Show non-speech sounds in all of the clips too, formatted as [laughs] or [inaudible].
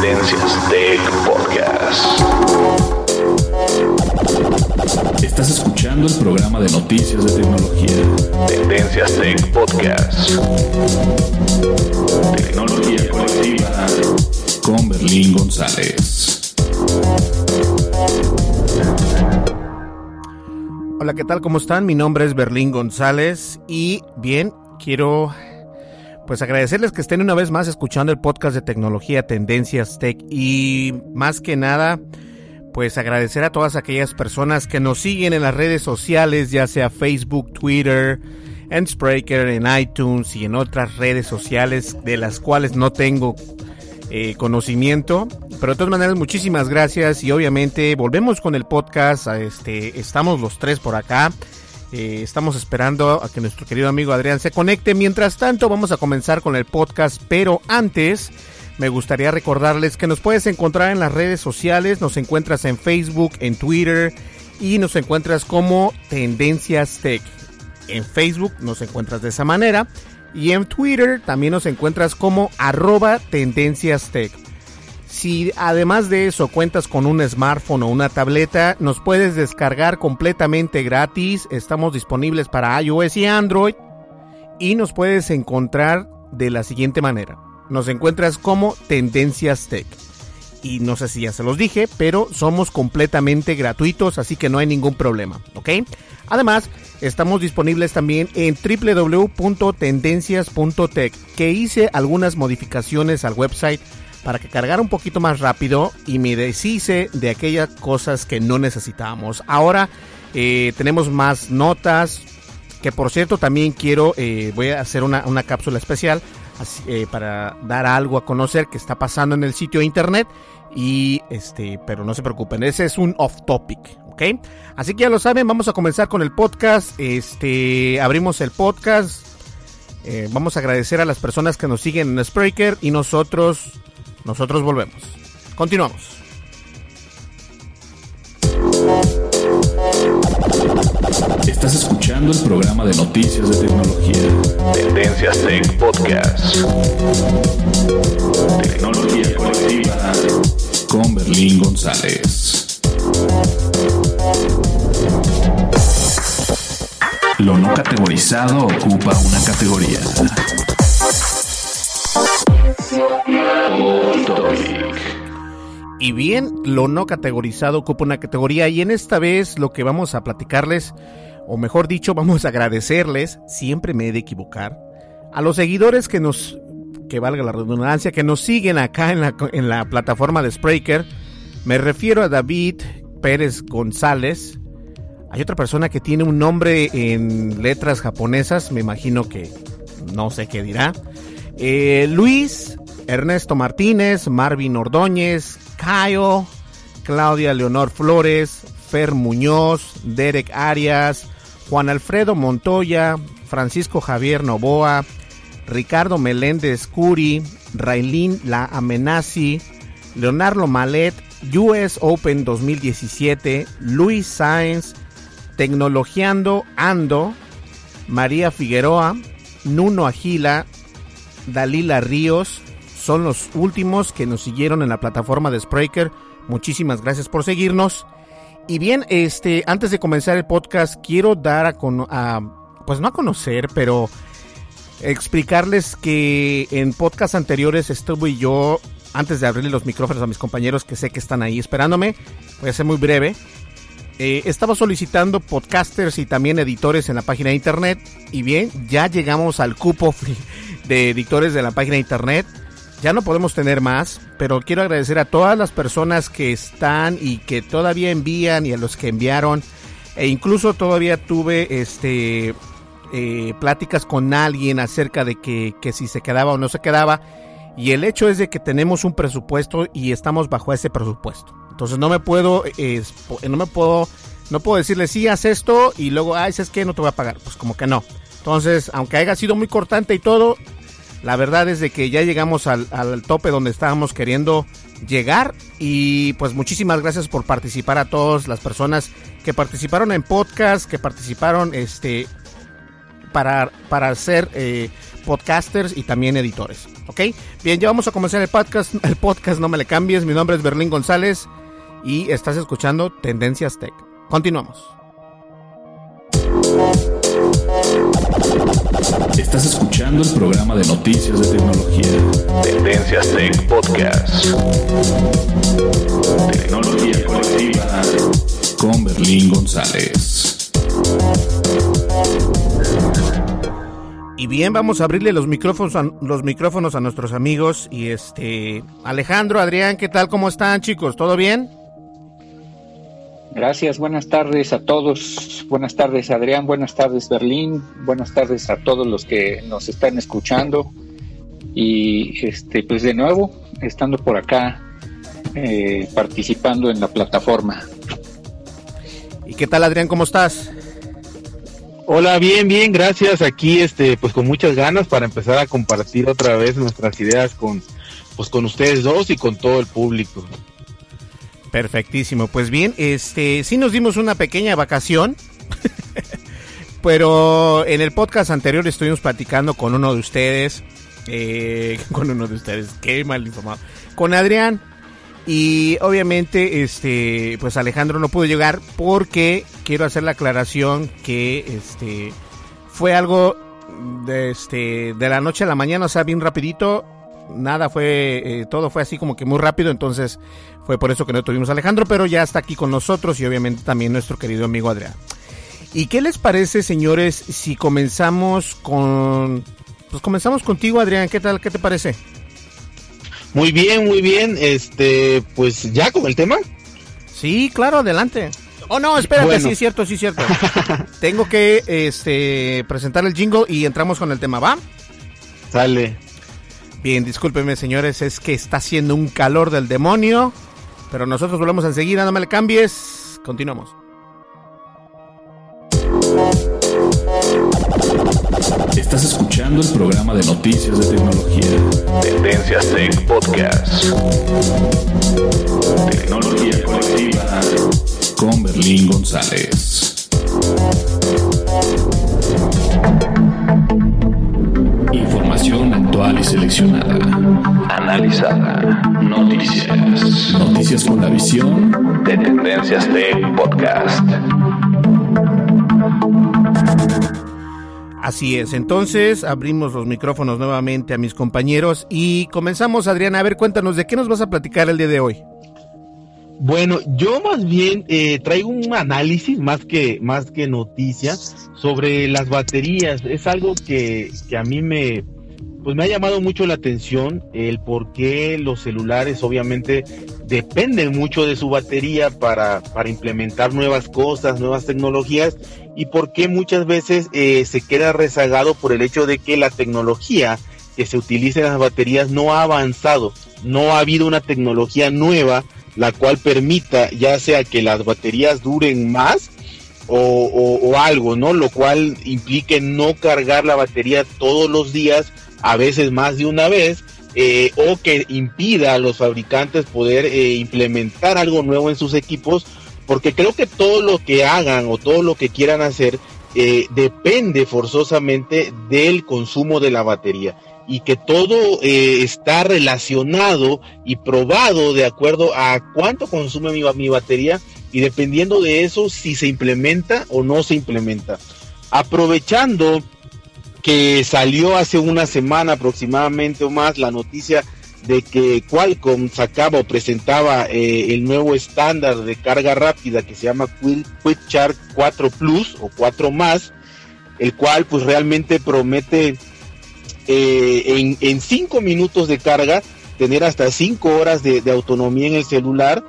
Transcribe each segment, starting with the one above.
Tendencias Tech Podcast. Estás escuchando el programa de noticias de tecnología. Tendencias Tech Podcast. Tecnología colectiva con Berlín González. Hola, ¿qué tal? ¿Cómo están? Mi nombre es Berlín González y bien, quiero pues agradecerles que estén una vez más escuchando el podcast de tecnología Tendencias Tech y más que nada pues agradecer a todas aquellas personas que nos siguen en las redes sociales, ya sea Facebook, Twitter, en Spreaker, en iTunes y en otras redes sociales de las cuales no tengo eh, conocimiento. Pero de todas maneras, muchísimas gracias y obviamente volvemos con el podcast. Este, estamos los tres por acá. Eh, estamos esperando a que nuestro querido amigo Adrián se conecte. Mientras tanto, vamos a comenzar con el podcast. Pero antes, me gustaría recordarles que nos puedes encontrar en las redes sociales. Nos encuentras en Facebook, en Twitter y nos encuentras como Tendencias Tech. En Facebook nos encuentras de esa manera. Y en Twitter también nos encuentras como arroba Tendencias Tech. Si además de eso cuentas con un smartphone o una tableta, nos puedes descargar completamente gratis. Estamos disponibles para iOS y Android. Y nos puedes encontrar de la siguiente manera. Nos encuentras como Tendencias Tech. Y no sé si ya se los dije, pero somos completamente gratuitos, así que no hay ningún problema, ¿ok? Además, estamos disponibles también en www.tendencias.tech, que hice algunas modificaciones al website para que cargara un poquito más rápido y me deshice de aquellas cosas que no necesitábamos. Ahora eh, tenemos más notas, que por cierto también quiero, eh, voy a hacer una, una cápsula especial así, eh, para dar algo a conocer que está pasando en el sitio internet y este, pero no se preocupen, ese es un off topic, ¿ok? Así que ya lo saben, vamos a comenzar con el podcast, este, abrimos el podcast, vamos a agradecer a las personas que nos siguen en Spreaker y nosotros, nosotros volvemos. Continuamos. Estás escuchando el programa de noticias de tecnología. Tendencias Tech Podcast. Tecnología colectiva con Berlín González. Lo no categorizado ocupa una categoría. Y bien, lo no categorizado ocupa una categoría y en esta vez lo que vamos a platicarles, o mejor dicho, [laughs] vamos a agradecerles, siempre me he de equivocar, a los seguidores que nos, que valga la redundancia, que nos siguen acá en la, plataforma de Spreaker. Me refiero a David Pérez González. Hay otra persona que tiene un nombre en letras japonesas, me imagino que no sé qué dirá. Eh, Luis Ernesto Martínez, Marvin Ordóñez, Cayo, Claudia Leonor Flores, Fer Muñoz, Derek Arias, Juan Alfredo Montoya, Francisco Javier Novoa, Ricardo Meléndez Curi, Railín La Amenazi, Leonardo Malet, US Open 2017, Luis Sáenz, Tecnologiando Ando, María Figueroa, Nuno Agila, Dalila Ríos, son los últimos que nos siguieron en la plataforma de Spreaker. Muchísimas gracias por seguirnos. Y bien, este, antes de comenzar el podcast, quiero dar a, pues no a conocer, pero explicarles que en podcasts anteriores estuve yo, antes de abrirle los micrófonos a mis compañeros que sé que están ahí esperándome, voy a ser muy breve. Eh, estaba solicitando podcasters y también editores en la página de internet. Y bien, ya llegamos al cupo [laughs] de editores de la página de internet. Ya no podemos tener más, pero quiero agradecer a todas las personas que están y que todavía envían y a los que enviaron. E incluso todavía tuve este eh, pláticas con alguien acerca de que, si se quedaba o no se quedaba. Y el hecho es de que tenemos un presupuesto y estamos bajo ese presupuesto. Entonces no me puedo, no me puedo, no puedo decirle sí haz esto y luego, ay, es que no te voy a pagar. Pues como que no. Entonces, aunque haya sido muy cortante y todo, la verdad es de que ya llegamos al, al tope donde estábamos queriendo llegar y pues muchísimas gracias por participar a todas las personas que participaron en podcast, que participaron este para, para ser eh, podcasters y también editores. ¿Ok? Bien, ya vamos a comenzar el podcast. [laughs] El podcast, no me le cambies. Mi nombre es Berlín González y estás escuchando Tendencias Tech. Continuamos. Estás escuchando el programa de noticias de tecnología. Tendencias Tech Podcast. Tecnología colectiva con Berlín González. Y bien, vamos a abrirle los micrófonos a, los micrófonos a nuestros amigos y este Alejandro, Adrián, ¿qué tal? ¿Cómo están, chicos? ¿Todo bien? Gracias, buenas tardes a todos. Buenas tardes, Adrián. Buenas tardes, Berlín. Buenas tardes a todos los que nos están escuchando. Y este, pues de nuevo, estando por acá, eh, participando en la plataforma. ¿Y qué tal, Adrián? ¿Cómo estás? Hola, bien, bien, gracias. Aquí, este, pues con muchas ganas para empezar a compartir otra vez nuestras ideas con, pues con ustedes dos y con todo el público. Perfectísimo. Pues bien, este, sí nos dimos una pequeña vacación, [laughs] pero en el podcast anterior estuvimos platicando con uno de ustedes, eh, [laughs] con uno de ustedes, qué mal informado, con Adrián. Y obviamente, este, pues Alejandro no pudo llegar porque quiero hacer la aclaración que este fue algo de este de la noche a la mañana, o sea, bien rapidito. Nada fue, eh, todo fue así como que muy rápido, entonces fue por eso que no tuvimos a Alejandro, pero ya está aquí con nosotros y obviamente también nuestro querido amigo Adrián. ¿Y qué les parece, señores, si comenzamos con, pues comenzamos contigo, Adrián? ¿Qué tal? ¿Qué te parece? Muy bien, muy bien. Este, pues ya con el tema. Sí, claro, adelante. Oh, no, espérate, sí es cierto, sí es cierto. [laughs] Tengo que este, presentar el jingle y entramos con el tema, ¿va? Sale. Bien, discúlpeme, señores, es que está haciendo un calor del demonio. Pero nosotros volvemos enseguida, no me le cambies. Continuamos. Estás escuchando el programa de noticias de tecnología. Tendencias Tech Podcast. Tecnología colectiva con Berlín González. Y seleccionada. Analizada. Noticias. Noticias con la visión de Tendencias Tech Podcast. Así es, entonces abrimos los micrófonos nuevamente a mis compañeros y comenzamos, Adriana, a ver, cuéntanos, ¿de qué nos vas a platicar el día de hoy? Bueno, yo más bien eh, traigo un análisis más que, más que noticias sobre las baterías. Es algo que, que a mí me, pues me ha llamado mucho la atención el por qué los celulares obviamente dependen mucho de su batería para, para implementar nuevas cosas, nuevas tecnologías y por qué muchas veces eh, se queda rezagado por el hecho de que la tecnología que se utilicen las baterías no ha avanzado, no ha habido una tecnología nueva la cual permita ya sea que las baterías duren más o, algo, ¿no? Lo cual implique no cargar la batería todos los días, a veces más de una vez, eh, o que impida a los fabricantes poder eh, implementar algo nuevo en sus equipos, porque creo que todo lo que hagan o todo lo que quieran hacer eh, depende forzosamente del consumo de la batería y que todo está relacionado y probado de acuerdo a cuánto consume mi, mi, batería y dependiendo de eso si se implementa o no se implementa. Aprovechando que salió hace una semana aproximadamente o más la noticia de que Qualcomm sacaba o presentaba eh, el nuevo estándar de carga rápida que se llama Quick Charge 4 Plus o 4 más, el cual pues realmente promete eh, en 5 minutos de carga tener hasta 5 horas de, de, autonomía en el celular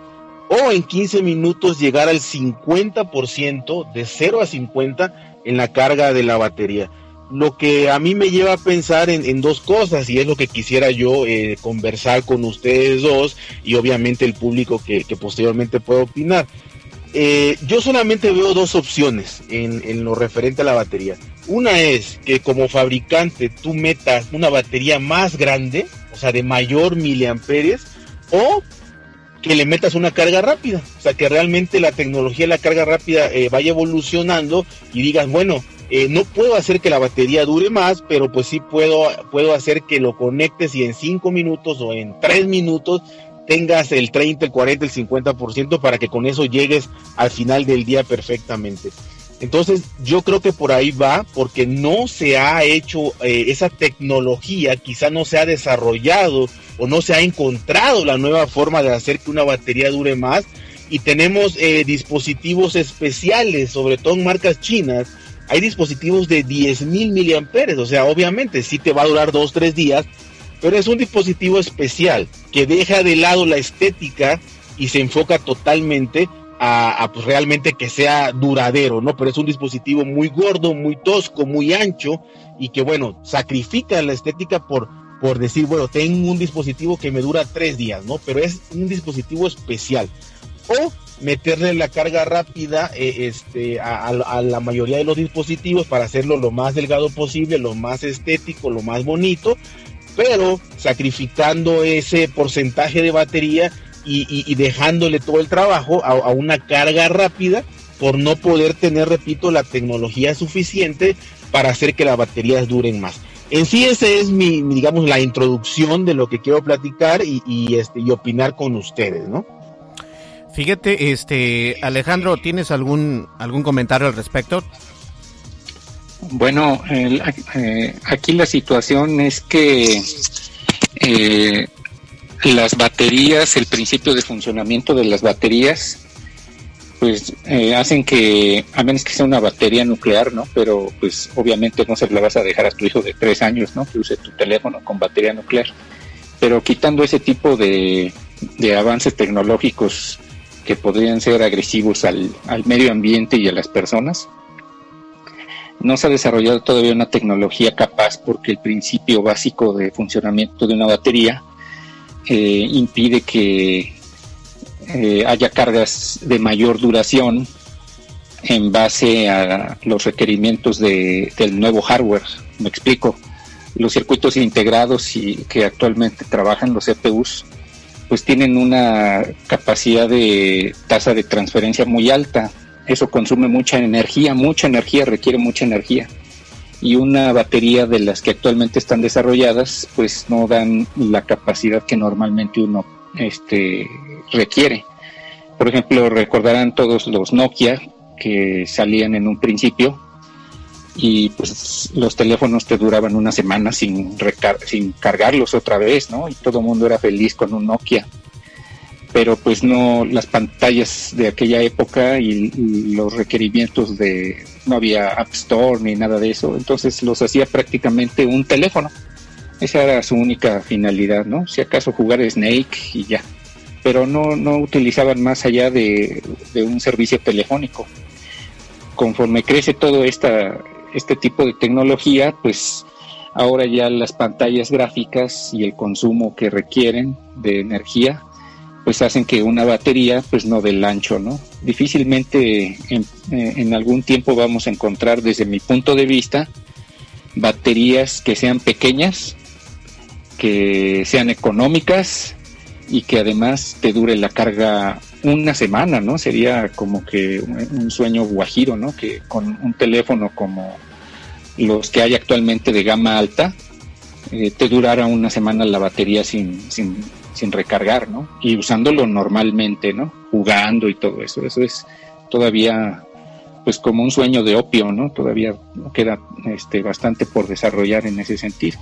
o en 15 minutos llegar al 50% de 0 a 50 en la carga de la batería lo que a mí me lleva a pensar en, dos cosas y es lo que quisiera yo eh, conversar con ustedes dos y obviamente el público que, posteriormente pueda opinar. Eh, yo solamente veo dos opciones en, en, lo referente a la batería. Una es que como fabricante tú metas una batería más grande, o sea, de mayor miliamperes, o que le metas una carga rápida, o sea, que realmente la tecnología de la carga rápida eh, vaya evolucionando y digas, bueno, eh, no puedo hacer que la batería dure más, pero pues sí puedo, puedo hacer que lo conectes y en 5 minutos o en 3 minutos tengas el 30, el 40, el 50% para que con eso llegues al final del día perfectamente. Entonces yo creo que por ahí va, porque no se ha hecho eh, esa tecnología, quizá no se ha desarrollado o no se ha encontrado la nueva forma de hacer que una batería dure más. Y tenemos eh, dispositivos especiales, sobre todo en marcas chinas, hay dispositivos de 10.000 miliamperes, o sea, obviamente sí te va a durar dos, tres días, pero es un dispositivo especial que deja de lado la estética y se enfoca totalmente a, pues realmente que sea duradero, ¿no? Pero es un dispositivo muy gordo, muy tosco, muy ancho y que, bueno, sacrifica la estética por, por decir, bueno, tengo un dispositivo que me dura tres días, ¿no? Pero es un dispositivo especial. O meterle la carga rápida eh, este, a, la mayoría de los dispositivos para hacerlo lo más delgado posible, lo más estético, lo más bonito, pero sacrificando ese porcentaje de batería y, dejándole todo el trabajo a, una carga rápida por no poder tener, repito, la tecnología suficiente para hacer que las baterías duren más. En sí, esa es mi, digamos, la introducción de lo que quiero platicar y, y, este, y opinar con ustedes, ¿no? Fíjate, este Alejandro, ¿tienes algún algún comentario al respecto? Bueno, eh, aquí la situación es que eh, las baterías, el principio de funcionamiento de las baterías, pues eh, hacen que, a menos que sea una batería nuclear, ¿no? Pero pues obviamente no se la vas a dejar a tu hijo de tres años, ¿no? Que use tu teléfono con batería nuclear. Pero quitando ese tipo de, de avances tecnológicos que podrían ser agresivos al, medio ambiente y a las personas. No se ha desarrollado todavía una tecnología capaz porque el principio básico de funcionamiento de una batería eh, impide que eh, haya cargas de mayor duración en base a los requerimientos del nuevo hardware. Me explico. Los circuitos integrados y que actualmente trabajan los CPUs pues tienen una capacidad de tasa de transferencia muy alta. Eso consume mucha energía, mucha energía, requiere mucha energía. Y una batería de las que actualmente están desarrolladas, pues no dan la capacidad que normalmente uno este, requiere. Por ejemplo, recordarán todos los Nokia que salían en un principio, y pues los teléfonos te duraban una semana sin, sin cargarlos otra vez, ¿no? Y todo el mundo era feliz con un Nokia. Pero pues no, las pantallas de aquella época y, los requerimientos de, no había App Store ni nada de eso, entonces los hacía prácticamente un teléfono. Esa era su única finalidad, ¿no? Si acaso jugar Snake y ya. Pero no, no utilizaban más allá de, de un servicio telefónico conforme crece todo esta, este tipo de tecnología, pues ahora ya las pantallas gráficas y el consumo que requieren de energía pues hacen que una batería pues no del ancho, ¿no? Difícilmente en, eh, en, algún tiempo vamos a encontrar desde mi punto de vista baterías que sean pequeñas, que sean económicas y que además te dure la carga una semana, ¿no? Sería como que un sueño guajiro, ¿no? Que con un teléfono como los que hay actualmente de gama alta, eh, te durara una semana la batería sin, sin, sin recargar, ¿no? Y usándolo normalmente, ¿no? Jugando y todo eso. Eso es todavía pues como un sueño de opio, ¿no? Todavía queda este, bastante por desarrollar en ese sentido.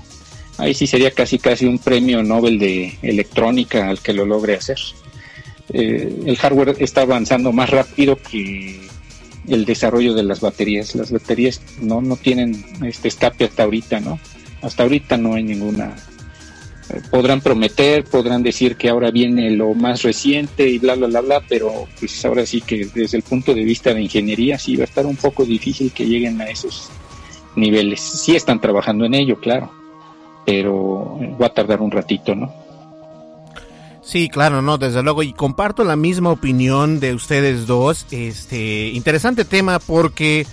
Ahí sí sería casi casi un premio Nobel de electrónica al que lo logre hacer. Eh, el hardware está avanzando más rápido que el desarrollo de las baterías. Las baterías no, no tienen este escape hasta ahorita, ¿no? Hasta ahorita no hay ninguna. Eh, podrán prometer, podrán decir que ahora viene lo más reciente y bla, bla, bla, bla, pero pues ahora sí que desde el punto de vista de ingeniería sí va a estar un poco difícil que lleguen a esos niveles. Sí están trabajando en ello, claro, pero va a tardar un ratito, ¿no? Sí, claro, no, desde luego, y comparto la misma opinión de ustedes dos. Este, interesante tema porque,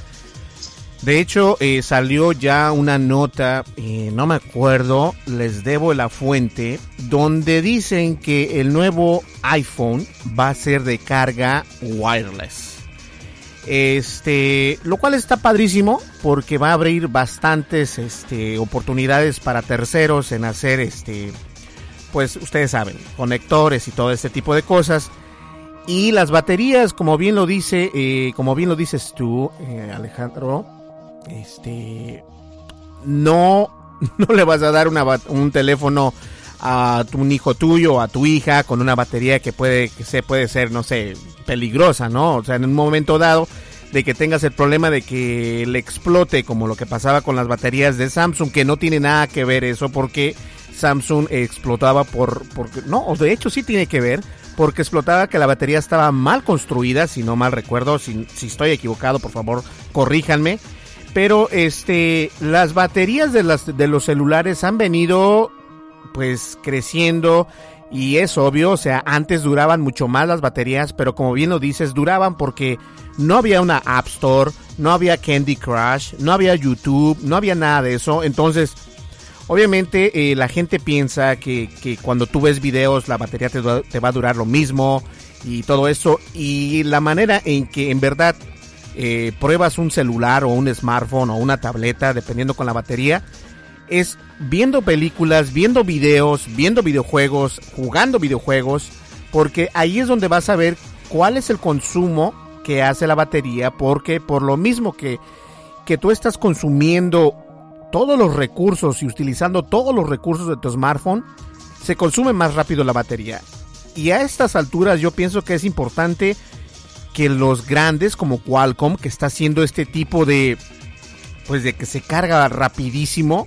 de hecho, eh, salió ya una nota, eh, no me acuerdo, les debo la fuente, donde dicen que el nuevo iPhone va a ser de carga wireless. Este, lo cual está padrísimo porque va a abrir bastantes este, oportunidades para terceros en hacer este pues ustedes saben, conectores y todo este tipo de cosas. Y las baterías, como bien lo dice, eh, como bien lo dices tú, eh, Alejandro, este, no, [laughs] no le vas a dar un teléfono a un hijo tuyo, a tu hija, con una batería que puede, que se puede ser, no sé, peligrosa, ¿no? O sea, en un momento dado de que tengas el problema de que le explote, como lo que pasaba con las baterías de Samsung, que no tiene nada que ver eso, porque Samsung explotaba por, porque, no, de hecho sí tiene que ver, porque explotaba que la batería estaba mal construida, si no mal recuerdo, si, si estoy equivocado, por favor, corríjanme. Pero este, las baterías de, las, de los celulares han venido pues creciendo y es obvio, o sea, antes duraban mucho más las baterías, pero como bien lo dices, duraban porque no había una App Store, no había Candy Crush, no había YouTube, no había nada de eso. Entonces, Obviamente eh, la gente piensa que, cuando tú ves videos la batería te, va a durar lo mismo y todo eso. Y la manera en que en verdad eh, pruebas un celular o un smartphone o una tableta, dependiendo con la batería, es viendo películas, viendo videos, viendo videojuegos, jugando videojuegos, porque ahí es donde vas a ver cuál es el consumo que hace la batería, porque por lo mismo que, que tú estás consumiendo todos los recursos y utilizando todos los recursos de tu smartphone, se consume más rápido la batería. Y a estas alturas yo pienso que es importante que los grandes como Qualcomm, que está haciendo este tipo de, pues de que se carga rapidísimo,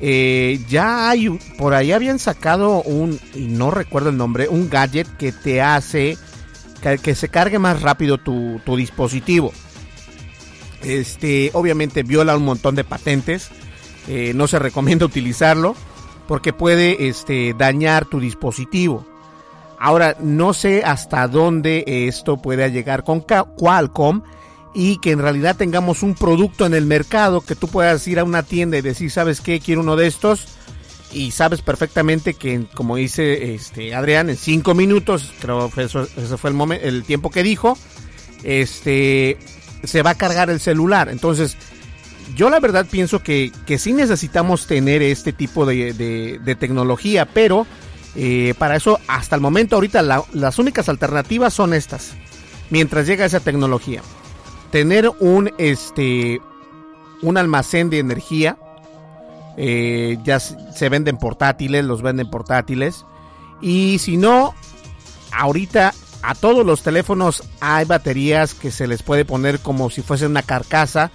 eh, ya hay, por ahí habían sacado un, y no recuerdo el nombre, un gadget que te hace que, se cargue más rápido tu, tu dispositivo. Este, obviamente viola un montón de patentes. Eh, no se recomienda [laughs] utilizarlo porque puede este, dañar tu dispositivo. Ahora, no sé hasta dónde esto pueda llegar con Qualcomm y que en realidad tengamos un producto en el mercado que tú puedas ir a una tienda y decir, ¿sabes qué? Quiero uno de estos. Y sabes perfectamente que, como dice este Adrián, en cinco minutos, creo que eso, fue el, momento, el tiempo que dijo, este, se va a cargar el celular. Entonces, yo la verdad pienso que, que sí necesitamos tener este tipo de, tecnología, pero eh, para eso hasta el momento ahorita las únicas alternativas son estas. Mientras llega esa tecnología, tener un este un almacén de energía, eh, ya se venden portátiles, los venden portátiles, y si no, ahorita a todos los teléfonos hay baterías que se les puede poner como si fuese una carcasa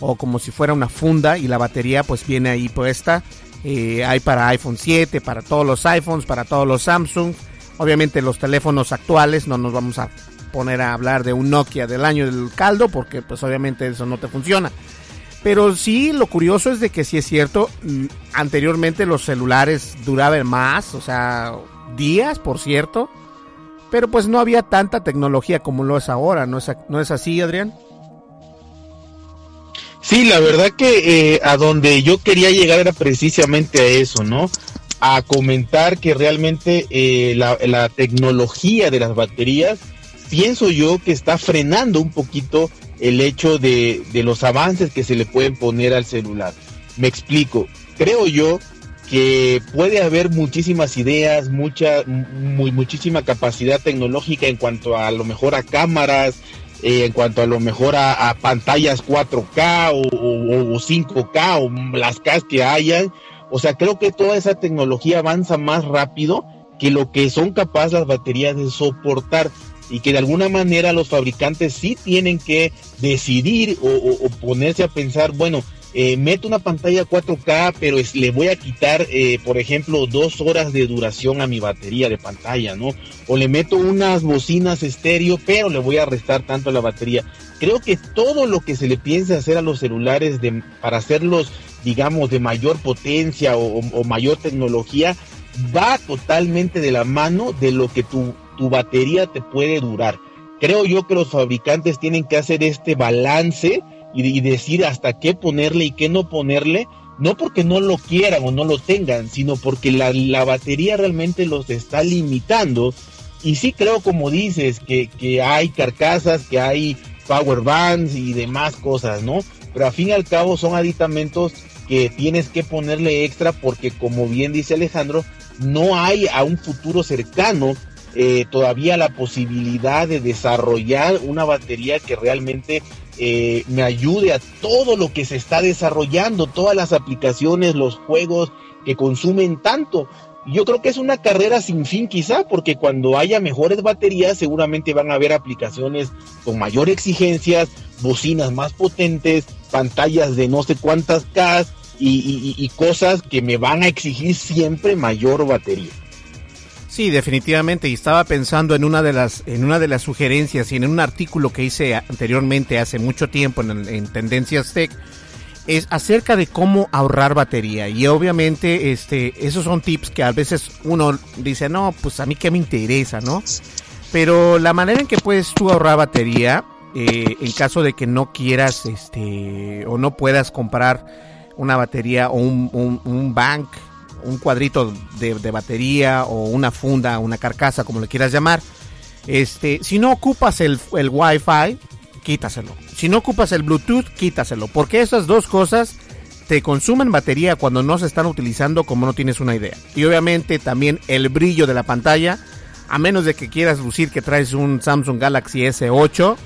o como si fuera una funda y la batería pues viene ahí puesta. Eh, hay para iPhone 7, para todos los iPhones, para todos los Samsung. Obviamente los teléfonos actuales, no nos vamos a poner a hablar de un Nokia del año del caldo porque pues obviamente eso no te funciona. Pero sí, lo curioso es de que sí es cierto, mm, anteriormente los celulares duraban más, o sea, días, por cierto, pero pues no había tanta tecnología como lo es ahora, ¿no es, no es así, Adrián? Sí, la verdad que eh, a donde yo quería llegar era precisamente a eso, ¿no? A comentar que realmente eh, la, tecnología de las baterías, pienso yo que está frenando un poquito el hecho de, de los avances que se le pueden poner al celular. Me explico, creo yo que puede haber muchísimas ideas, mucha, muy, muchísima capacidad tecnológica en cuanto a, lo mejor a cámaras, eh, en cuanto a lo mejor a, pantallas 4K o, 5K o las K que hayan. O sea, creo que toda esa tecnología avanza más rápido que lo que son capaces las baterías de soportar y que de alguna manera los fabricantes sí tienen que decidir o ponerse a pensar, bueno, eh, meto una pantalla 4K, pero le voy a quitar, eh, por ejemplo, dos horas de duración a mi batería de pantalla, ¿no? O le meto unas bocinas estéreo, pero le voy a restar tanto a la batería. Creo que todo lo que se le piense hacer a los celulares de, para hacerlos, digamos, de mayor potencia o, mayor tecnología, va totalmente de la mano de lo que tu, tu batería te puede durar. Creo yo que los fabricantes tienen que hacer este balance y, decir hasta qué ponerle y qué no ponerle, no porque no lo quieran o no lo tengan, sino porque la, la batería realmente los está limitando. Y sí creo, como dices, que, que hay carcasas, que hay power bands y demás cosas, ¿no? Pero a fin y al cabo son aditamentos que tienes que ponerle extra porque como bien dice Alejandro, no hay a un futuro cercano eh, todavía la posibilidad de desarrollar una batería que realmente eh, me ayude a todo lo que se está desarrollando, todas las aplicaciones, los juegos que consumen tanto. Yo creo que es una carrera sin fin quizá, porque cuando haya mejores baterías seguramente van a haber aplicaciones con mayor exigencias, bocinas más potentes, pantallas de no sé cuántas K y cosas que me van a exigir siempre mayor batería. Sí, definitivamente. Y estaba pensando en una de las, en una de las sugerencias y en un artículo que hice anteriormente hace mucho tiempo en, Tendencias Tech es acerca de cómo ahorrar batería. Y obviamente, este, esos son tips que a veces uno dice, no, pues a mí qué me interesa, ¿no? Pero la manera en que puedes tú ahorrar batería, eh, en caso de que no quieras, este, o no puedas comprar una batería o un, un bank un cuadrito de, batería o una funda, una carcasa, como le quieras llamar. Este, si no ocupas el, el Wi-Fi, quítaselo. Si no ocupas el Bluetooth, quítaselo. Porque esas dos cosas te consumen batería cuando no se están utilizando como no tienes una idea. Y obviamente también el brillo de la pantalla, a menos de que quieras lucir que traes un Samsung Galaxy S8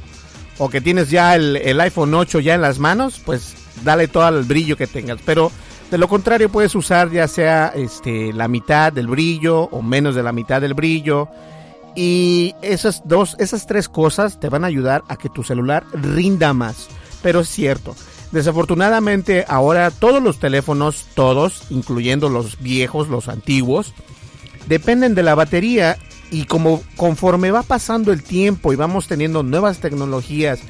o que tienes ya el, el iPhone 8 ya en las manos, pues dale todo el brillo que tengas. Pero de lo contrario, puedes usar ya sea este, la mitad del brillo o menos de la mitad del brillo. Y esas dos, esas tres cosas te van a ayudar a que tu celular rinda más. Pero es cierto, desafortunadamente ahora todos los teléfonos, todos, incluyendo los viejos, los antiguos, dependen de la batería y como conforme va pasando el tiempo y vamos teniendo nuevas tecnologías,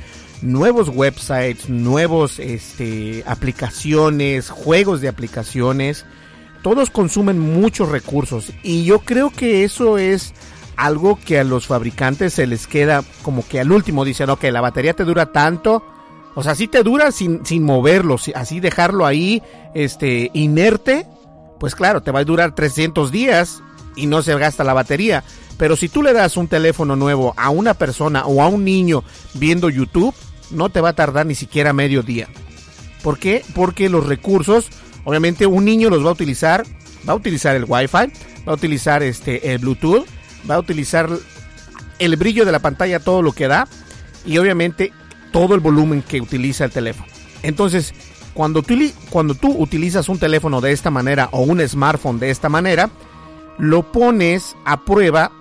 nuevos websites, nuevos este, aplicaciones, juegos de aplicaciones. Todos consumen muchos recursos y yo creo que eso es algo que a los fabricantes se les queda como que al último dicen, ok, la batería te dura tanto, o sea, si te dura sin, sin moverlo, así dejarlo ahí este, inerte, pues claro, te va a durar 300 días y no se gasta la batería. Pero si tú le das un teléfono nuevo a una persona o a un niño viendo YouTube, no te va a tardar ni siquiera medio día. ¿Por qué? Porque los recursos, obviamente un niño los va a utilizar, va a utilizar el Wi-Fi, va a utilizar este, el Bluetooth, va a utilizar el brillo de la pantalla, todo lo que da, y obviamente todo el volumen que utiliza el teléfono. Entonces, cuando tú, cuando tú utilizas un teléfono de esta manera o un smartphone de esta manera, lo pones a prueba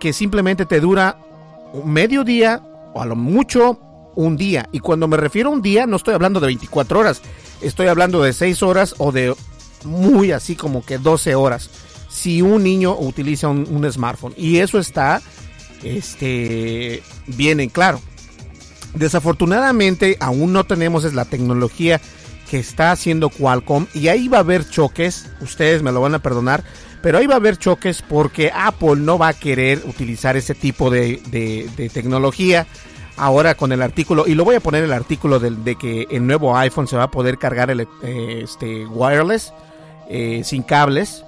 que simplemente te dura medio día o a lo mucho un día. Y cuando me refiero a un día, no estoy hablando de 24 horas, estoy hablando de 6 horas o de muy así como que 12 horas. Si un niño utiliza un, smartphone. Y eso está este, bien en claro. Desafortunadamente, aún no tenemos la tecnología que está haciendo Qualcomm y ahí va a haber choques, ustedes me lo van a perdonar, pero ahí va a haber choques porque Apple no va a querer utilizar ese tipo de, tecnología. Ahora con el artículo, y lo voy a poner el artículo de, que el nuevo iPhone se va a poder cargar el, eh, este, wireless, eh, sin cables.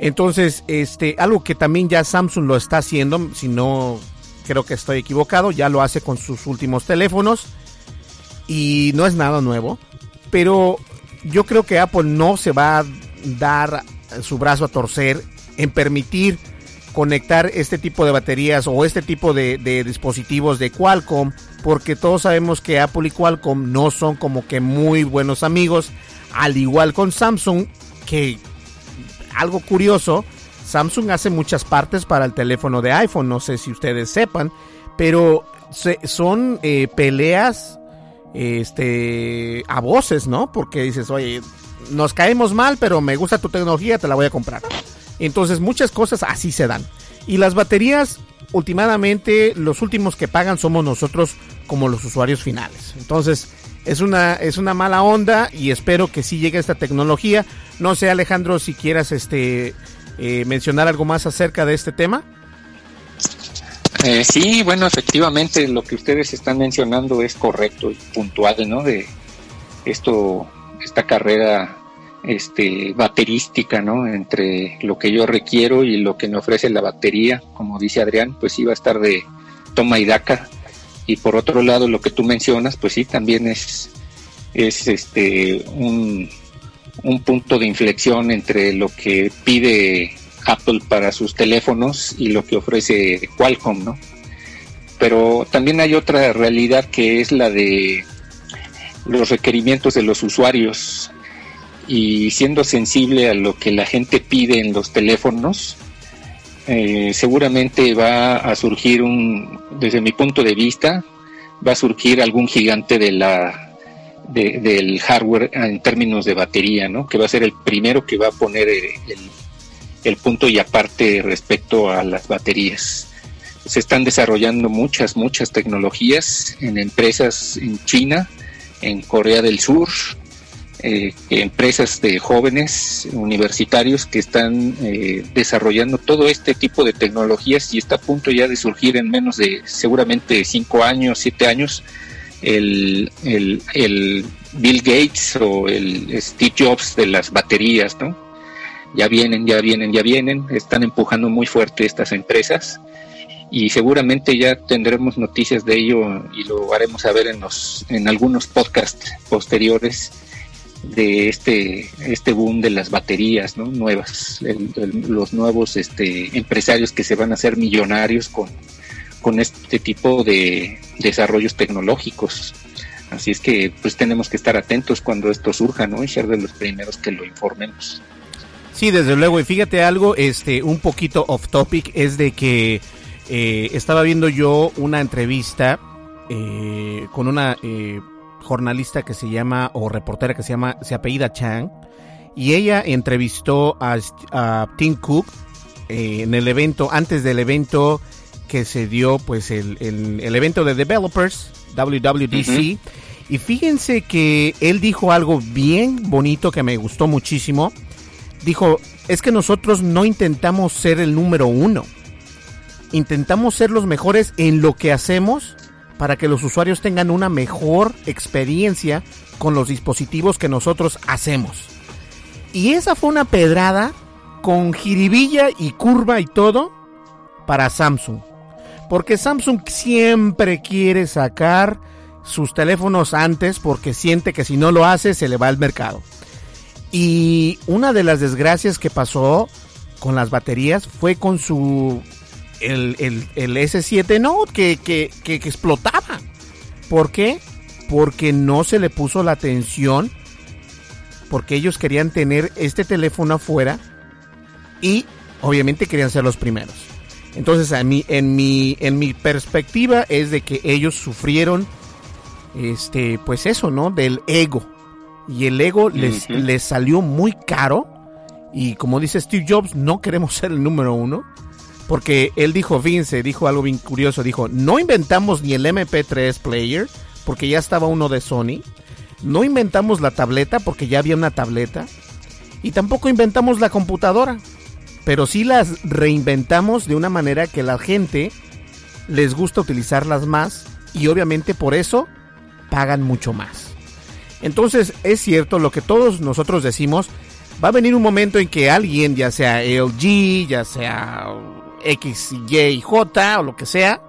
Entonces, este, algo que también ya Samsung lo está haciendo, si no creo que estoy equivocado, ya lo hace con sus últimos teléfonos y no es nada nuevo, pero yo creo que Apple no se va a dar su brazo a torcer en permitir conectar este tipo de baterías o este tipo de, dispositivos de Qualcomm, porque todos sabemos que Apple y Qualcomm no son como que muy buenos amigos, al igual con Samsung, que algo curioso, Samsung hace muchas partes para el teléfono de iPhone, no sé si ustedes sepan, pero son eh, peleas este, a voces, ¿no? Porque dices, oye, nos caemos mal, pero me gusta tu tecnología, te la voy a comprar. Entonces muchas cosas así se dan. Y las baterías, últimamente, los últimos que pagan somos nosotros como los usuarios finales. Entonces, es una, es una mala onda y espero que sí llegue esta tecnología. No sé, Alejandro, si quieras este, eh, mencionar algo más acerca de este tema. Eh, sí, bueno, efectivamente lo que ustedes están mencionando es correcto y puntual, ¿no? De esto, esta carrera este, baterística, ¿no? Entre lo que yo requiero y lo que me ofrece la batería, como dice Adrián, pues sí va a estar de toma y daca. Y por otro lado, lo que tú mencionas, pues sí, también es, es este, un, un punto de inflexión entre lo que pide Apple para sus teléfonos y lo que ofrece Qualcomm, ¿no? Pero también hay otra realidad que es la de los requerimientos de los usuarios y siendo sensible a lo que la gente pide en los teléfonos, eh, seguramente va a surgir un, desde mi punto de vista, va a surgir algún gigante de la del hardware en términos de batería, ¿no? Que va a ser el primero que va a poner el, el punto y aparte respecto a las baterías. Se están desarrollando muchas, muchas tecnologías en empresas en China, en Corea del Sur, eh, empresas de jóvenes universitarios que están eh, desarrollando todo este tipo de tecnologías y está a punto ya de surgir en menos de seguramente cinco años, siete años, el, el, el Bill Gates o el Steve Jobs de las baterías, ¿no? ya vienen, ya vienen, ya vienen, están empujando muy fuerte estas empresas y seguramente ya tendremos noticias de ello y lo haremos saber en los en algunos podcasts posteriores de este este boom de las baterías ¿no? nuevas los nuevos este empresarios que se van a hacer millonarios con con este tipo de desarrollos tecnológicos así es que pues tenemos que estar atentos cuando esto surja no y ser de los primeros que lo informemos Sí, desde luego. Y fíjate algo, este, un poquito off topic, es de que eh, estaba viendo yo una entrevista eh, con una eh, jornalista que se llama, o reportera que se llama, se apellida Chang, y ella entrevistó a, Tim Cook en el evento, antes del evento que se dio, pues el, el, evento de developers, WWDC. Y fíjense que él dijo algo bien bonito que me gustó muchísimo. Dijo, es que nosotros no intentamos ser el número uno, intentamos ser los mejores en lo que hacemos para que los usuarios tengan una mejor experiencia con los dispositivos que nosotros hacemos. Y esa fue una pedrada con jiribilla y curva y todo para Samsung. Porque Samsung siempre quiere sacar sus teléfonos antes porque siente que si no lo hace se le va al mercado. Y una de las desgracias que pasó con las baterías fue con su el, S7 Note que, que, que, explotaba. ¿Por qué? Porque no se le puso la atención. Porque ellos querían tener este teléfono afuera. Y obviamente querían ser los primeros. Entonces a mí, en mi, en mi perspectiva es de que ellos sufrieron este, pues eso, ¿no? Del ego y el ego les, les salió muy caro. Y como dice Steve Jobs, no queremos ser el número uno. Porque él dijo, Vince, dijo algo bien curioso, dijo, no inventamos ni el MP3 player, porque ya estaba uno de Sony. no inventamos la tableta porque ya había una tableta y tampoco inventamos la computadora, pero sí las reinventamos de una manera que la gente les gusta utilizarlas más y obviamente por eso pagan mucho más. Entonces es cierto lo que todos nosotros decimos, va a venir un momento en que alguien, ya sea LG, ya sea X, Y, J o lo que sea,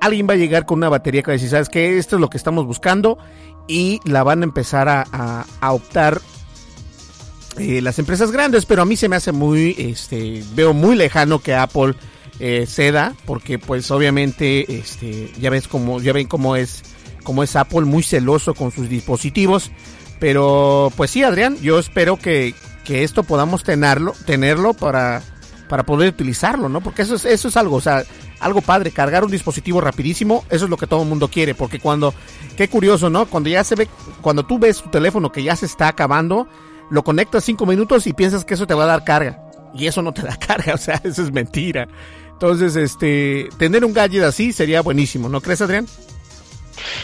alguien va a llegar con una batería que va a decir, ¿sabes qué? Esto es lo que estamos buscando y la van a empezar a, optar eh, las empresas grandes, pero a mí se me hace muy, este, veo muy lejano que Apple eh, ceda, porque pues obviamente, este, ya ves como, ya ven cómo es, cómo es Apple, muy celoso con sus dispositivos, pero pues sí, Adrián, yo espero que, que esto podamos tenerlo, tenerlo para, para poder utilizarlo, ¿no? Porque eso es, eso es algo, o sea, algo padre, cargar un dispositivo rapidísimo, eso es lo que todo el mundo quiere, porque cuando, qué curioso, ¿no? Cuando ya se ve, cuando tú ves tu teléfono que ya se está acabando, lo conectas cinco minutos y piensas que eso te va a dar carga. Y eso no te da [laughs] carga, o sea, eso es mentira. Entonces, este, tener un gadget así sería buenísimo, ¿no crees, Adrián?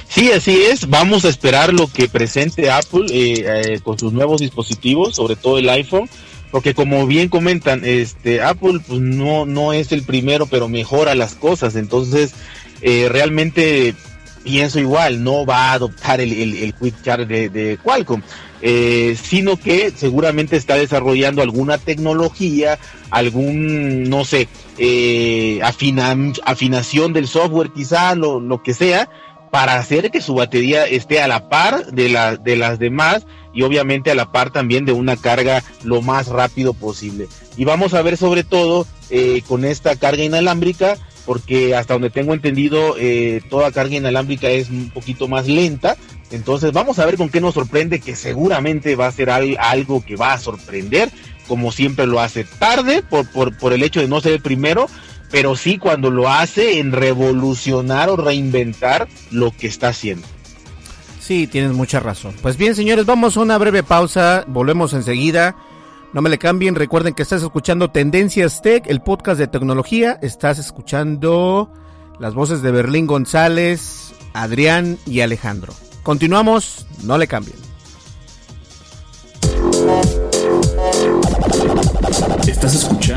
Sí, así es. Vamos a esperar lo que presente Apple eh, eh, con sus nuevos dispositivos, sobre todo el iPhone porque como bien comentan, este Apple pues no no es el primero, pero mejora las cosas, entonces eh, realmente pienso igual, no va a adoptar el, el, Quick Charge de, Qualcomm, eh, sino que seguramente está desarrollando alguna tecnología, algún, no sé, eh, afinación del software quizá, lo, lo que sea, para hacer que su batería esté a la par de, la, de las demás y obviamente a la par también de una carga lo más rápido posible. Y vamos a ver sobre todo eh, con esta carga inalámbrica, porque hasta donde tengo entendido eh, toda carga inalámbrica es un poquito más lenta. Entonces vamos a ver con qué nos sorprende, que seguramente va a ser algo que va a sorprender, como siempre lo hace tarde por, por, por el hecho de no ser el primero, pero sí cuando lo hace en revolucionar o reinventar lo que está haciendo. Sí, tienes mucha razón. Pues bien, señores, vamos a una breve pausa. Volvemos enseguida. No me le cambien. Recuerden que estás escuchando Tendencias Tech, el podcast de tecnología. Estás escuchando las voces de Berlín González, Adrián y Alejandro. Continuamos. No le cambien.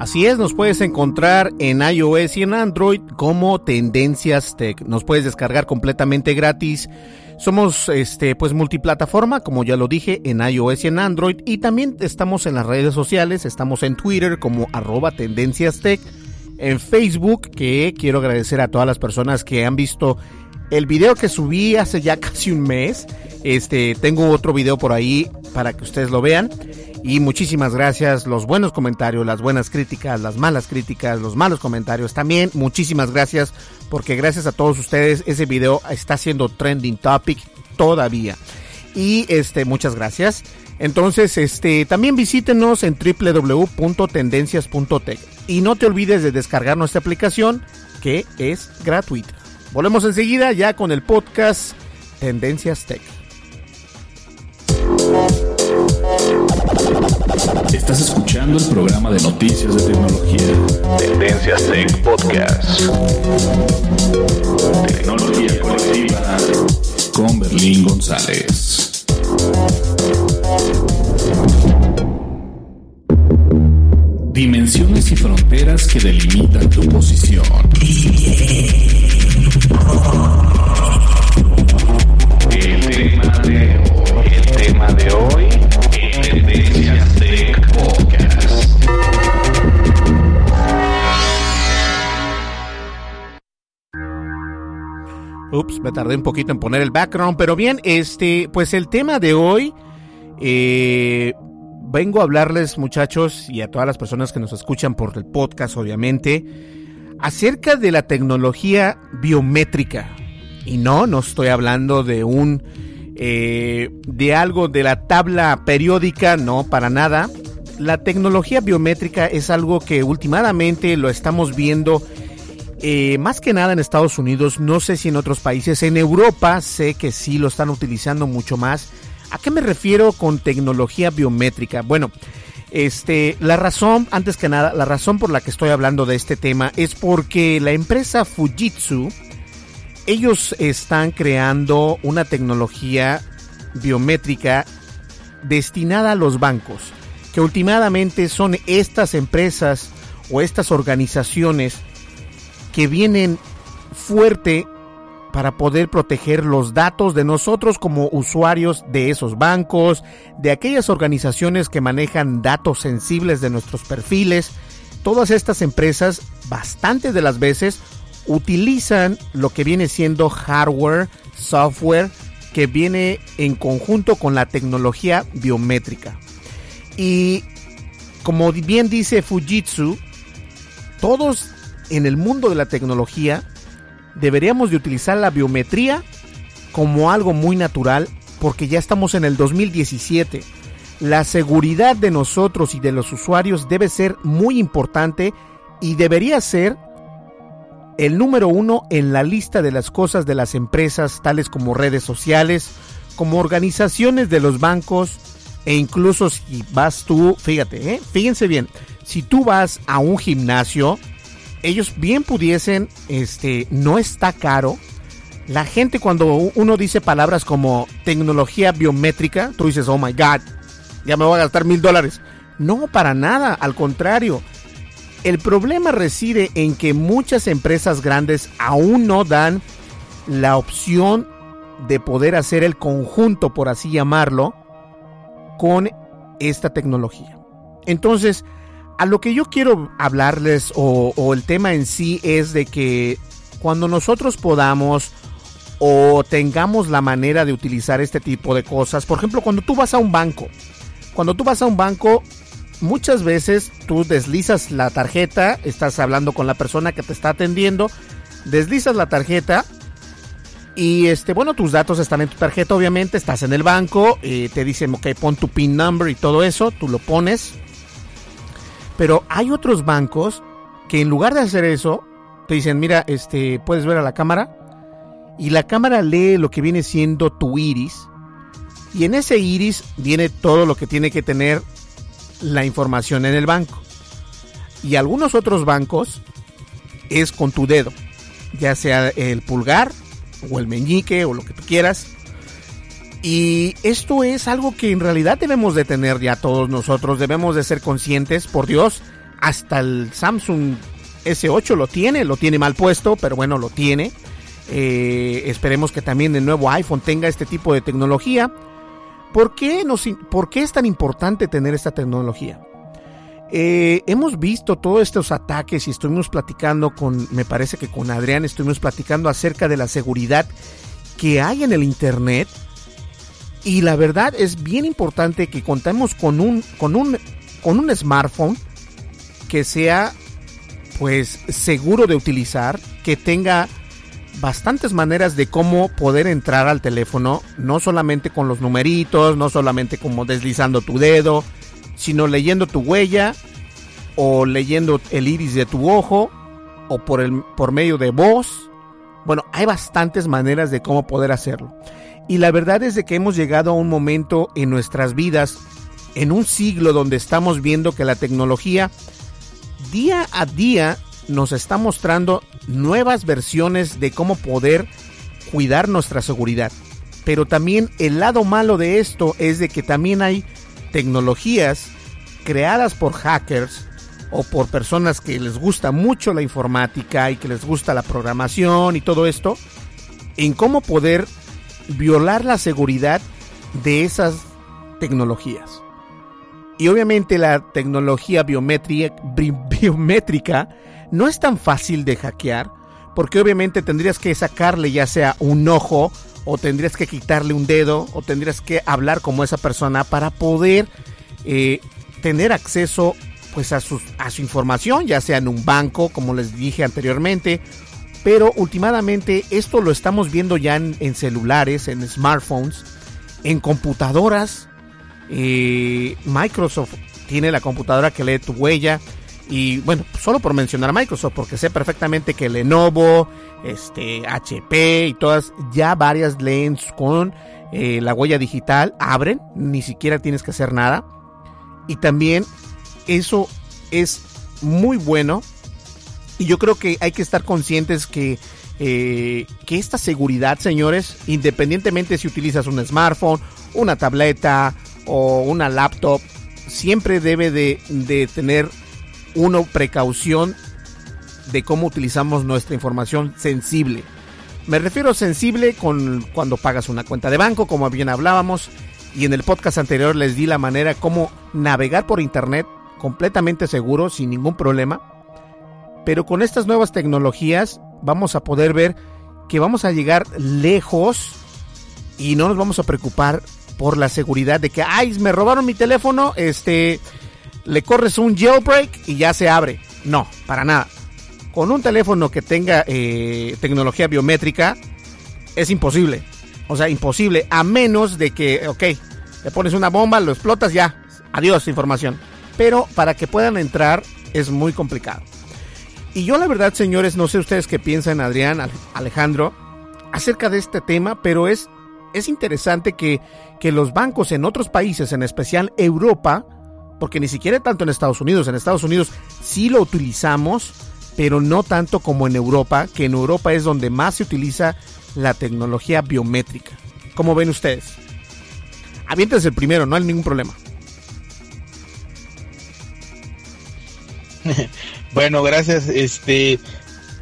Así es, nos puedes encontrar en iOS y en Android como Tendencias Tech. Nos puedes descargar completamente gratis. Somos este pues multiplataforma, como ya lo dije, en iOS y en Android. Y también estamos en las redes sociales, estamos en Twitter como arroba Tendencias Tech, en Facebook, que quiero agradecer a todas las personas que han visto el video que subí hace ya [laughs] casi un mes. Este, tengo otro video por ahí para que ustedes lo vean. Y muchísimas gracias, los buenos comentarios, las buenas críticas, las malas críticas, los malos comentarios. También muchísimas gracias porque gracias a todos ustedes ese video está siendo trending topic todavía. Y este, muchas gracias. Entonces, este, también visítenos en www.tendencias.tech y no te olvides de descargar nuestra aplicación que es gratuita. Volvemos enseguida ya con el podcast Tendencias Tech. Estás escuchando el programa de noticias de tecnología. Tendencias Tech Podcast. Tecnología colectiva con Berlín González. Dimensiones y fronteras que delimitan tu posición. El tema de hoy, el tema de hoy Ups, me tardé un poquito en poner el background, pero bien, este, pues el tema de hoy, eh, vengo a hablarles muchachos y a todas las personas que nos escuchan por el podcast, obviamente, acerca de la tecnología biométrica. Y no, no estoy hablando de un, eh, de algo de la tabla periódica, no, para nada. la tecnología biométrica es algo que últimamente lo estamos viendo eh, más que nada en Estados Unidos, no sé si en otros países, en Europa sé que sí lo están utilizando mucho más. ¿A qué me refiero con tecnología biométrica? Bueno, este, la razón, antes que nada, la razón por la que estoy hablando de este tema es porque la empresa Fujitsu, ellos están creando una tecnología biométrica destinada a los bancos, que últimamente son estas empresas o estas organizaciones que vienen fuerte para poder proteger los datos de nosotros como usuarios de esos bancos, de aquellas organizaciones que manejan datos sensibles de nuestros perfiles. Todas estas empresas, bastantes de las veces, utilizan lo que viene siendo hardware, software, que viene en conjunto con la tecnología biométrica. Y como bien dice Fujitsu, todos en el mundo de la tecnología deberíamos de utilizar la biometría como algo muy natural porque ya estamos en el 2017. La seguridad de nosotros y de los usuarios debe ser muy importante y debería ser el número uno en la lista de las cosas de las empresas tales como redes sociales, como organizaciones de los bancos e incluso si vas tú, fíjate, ¿eh? fíjense bien, si tú vas a un gimnasio, ellos bien pudiesen, este, no está caro. La gente cuando uno dice palabras como tecnología biométrica, tú dices, oh my god, ya me voy a gastar mil dólares. No, para nada, al contrario. El problema reside en que muchas empresas grandes aún no dan la opción de poder hacer el conjunto, por así llamarlo, con esta tecnología. Entonces, a lo que yo quiero hablarles o, el tema en sí es de que cuando nosotros podamos o tengamos la manera de utilizar este tipo de cosas, por ejemplo, cuando tú vas a un banco, cuando tú vas a un banco, muchas veces tú deslizas la tarjeta, estás hablando con la persona que te está atendiendo, deslizas la tarjeta y este, bueno, tus datos están en tu tarjeta, obviamente, estás en el banco, eh, te dicen, ok, pon tu PIN number y todo eso, tú lo pones, pero hay otros bancos que en lugar de hacer eso, te dicen, mira, este, puedes ver a la cámara. Y la cámara lee lo que viene siendo tu iris. Y en ese iris viene todo lo que tiene que tener la información en el banco. Y algunos otros bancos es con tu dedo, ya sea el pulgar o el meñique o lo que tú quieras. Y esto es algo que en realidad debemos de tener ya todos nosotros, debemos de ser conscientes, por Dios, hasta el Samsung S8 lo tiene, lo tiene mal puesto, pero bueno, lo tiene. Eh, esperemos que también el nuevo iPhone tenga este tipo de tecnología. ¿Por qué, nos, ¿por qué es tan importante tener esta tecnología? Eh, hemos visto todos estos ataques y estuvimos platicando con, me parece que con Adrián estuvimos platicando acerca de la seguridad que hay en el Internet y la verdad es bien importante que contemos con un, con un, con un smartphone que sea pues seguro de utilizar, que tenga bastantes maneras de cómo poder entrar al teléfono, no solamente con los numeritos, no solamente como deslizando tu dedo, sino leyendo tu huella o leyendo el iris de tu ojo o por, el, por medio de voz. Bueno, hay bastantes maneras de cómo poder hacerlo. Y la verdad es de que hemos llegado a un momento en nuestras vidas, en un siglo donde estamos viendo que la tecnología día a día nos está mostrando nuevas versiones de cómo poder cuidar nuestra seguridad. Pero también el lado malo de esto es de que también hay tecnologías creadas por hackers o por personas que les gusta mucho la informática y que les gusta la programación y todo esto, en cómo poder violar la seguridad de esas tecnologías. Y obviamente la tecnología [laughs] biométrica no es tan fácil de hackear, porque obviamente tendrías que sacarle ya sea un ojo, o tendrías que quitarle un dedo, o tendrías que hablar como esa persona para poder eh, tener acceso pues a su, a su información, ya sea en un banco, como les dije anteriormente, pero últimamente esto lo estamos viendo ya en, celulares, en smartphones, en computadoras. Eh, Microsoft tiene la computadora que lee tu huella. Y bueno, solo por mencionar a Microsoft, porque sé perfectamente que Lenovo, este, HP y todas, ya varias leen con eh, la huella digital, abren, ni siquiera tienes que hacer nada. Y también eso es muy bueno. Y yo creo que hay que estar conscientes que, eh, que esta seguridad, señores, independientemente si utilizas un smartphone, una tableta o una laptop, siempre debe de, de tener uno precaución de cómo utilizamos nuestra información sensible. Me refiero sensible con cuando pagas una cuenta de banco, como bien hablábamos, y en el podcast anterior les di la manera cómo navegar por internet completamente seguro, sin ningún problema. Pero con estas nuevas tecnologías vamos a poder ver que vamos a llegar lejos y no nos vamos a preocupar por la seguridad de que, ay, me robaron mi teléfono, este, le corres un jailbreak y ya se abre. No, para nada. Con un teléfono que tenga eh, tecnología biométrica es imposible. O sea, imposible. A menos de que, ok, le pones una bomba, lo explotas, ya. Adiós, información. Pero para que puedan entrar es muy complicado. Y yo la verdad, señores, no sé ustedes qué piensan, Adrián, Alejandro, acerca de este tema, pero es, es interesante que, que los bancos en otros países, en especial Europa, porque ni siquiera tanto en Estados Unidos. En Estados Unidos sí lo utilizamos, pero no tanto como en Europa, que en Europa es donde más se utiliza la tecnología biométrica. ¿Cómo ven ustedes? Aviéntense el primero, no hay ningún problema. [laughs] bueno, gracias. Este,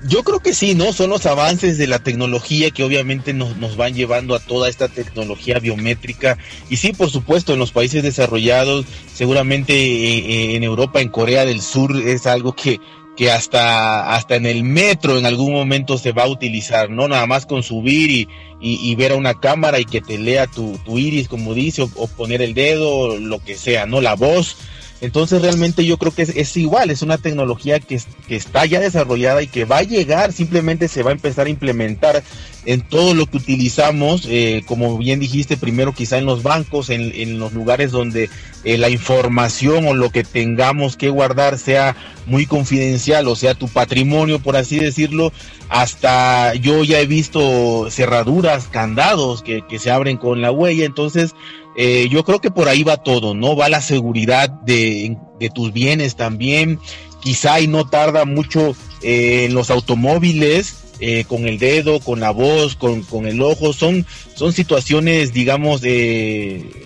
yo creo que sí, ¿no? Son los avances de la tecnología que obviamente nos, nos, van llevando a toda esta tecnología biométrica. Y sí, por supuesto, en los países desarrollados, seguramente eh, eh, en Europa, en Corea del Sur, es algo que, que hasta, hasta en el metro en algún momento se va a utilizar, ¿no? Nada más con subir y, y, ver a una cámara y que te lea tu, tu iris, como dice, o, o poner el dedo, lo que sea, ¿no? La voz entonces realmente yo creo que es, igual, es una tecnología que, que, está ya desarrollada y que va a llegar, simplemente se va a empezar a implementar en todo lo que utilizamos, eh, como bien dijiste, primero quizá en los bancos, en, en los lugares donde eh, la información o lo que tengamos que guardar sea muy confidencial, o sea, tu patrimonio, por así decirlo, hasta yo ya he visto cerraduras, candados que, que se abren con la huella, entonces eh, yo creo que por ahí va todo, ¿no? Va la seguridad de, tus bienes también. Quizá y no tarda mucho eh, en los automóviles, eh, con el dedo, con la voz, con, el ojo. Son, son situaciones, digamos,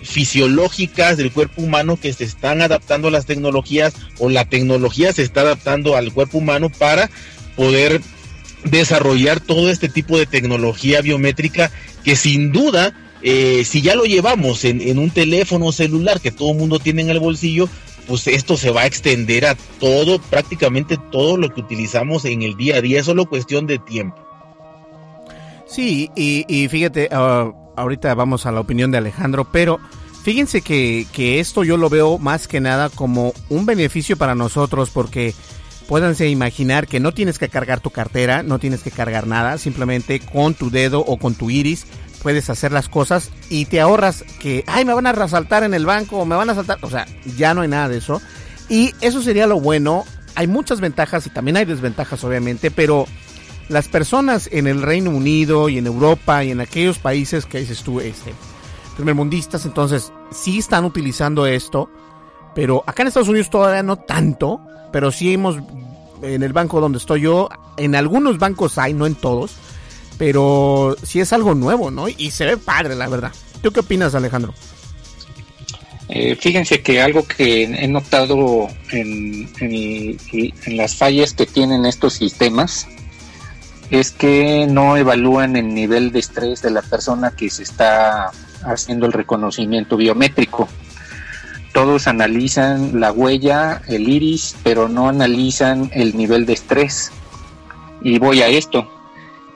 fisiológicas del cuerpo humano que se están adaptando a las tecnologías o la tecnología se está adaptando al cuerpo humano para poder desarrollar todo este tipo de tecnología biométrica que sin duda eh, si ya lo llevamos en, un teléfono celular que todo el mundo tiene en el bolsillo, pues esto se va a extender a todo, prácticamente todo lo que utilizamos en el día a día, es solo cuestión de tiempo. Sí, y, fíjate, ah, ahorita vamos a la opinión de Alejandro, pero fíjense que, esto yo lo veo más que nada como un beneficio para nosotros porque puédanse imaginar que no tienes que cargar tu cartera, no tienes que cargar nada, simplemente con tu dedo o con tu iris puedes hacer las cosas y te ahorras que, ay, me van a resaltar en el banco o me van a saltar, o sea, ya no hay nada de eso. Y eso sería lo bueno. Hay muchas ventajas y también hay desventajas, obviamente, pero las personas en el Reino Unido y en Europa y en aquellos países que dices tú, este, primermundistas, entonces sí están utilizando esto, pero acá en Estados Unidos todavía no tanto, pero sí hemos, en el banco donde estoy yo, en algunos bancos hay, no en todos, pero sí es algo nuevo, ¿no? Y se ve padre, la verdad. ¿Tú qué opinas, Alejandro? Eh, fíjense que algo que he notado en, las fallas que tienen estos sistemas es que no evalúan el nivel de estrés de la persona que se está haciendo el reconocimiento biométrico. Todos analizan la huella, el iris, pero no analizan el nivel de estrés. Y voy a esto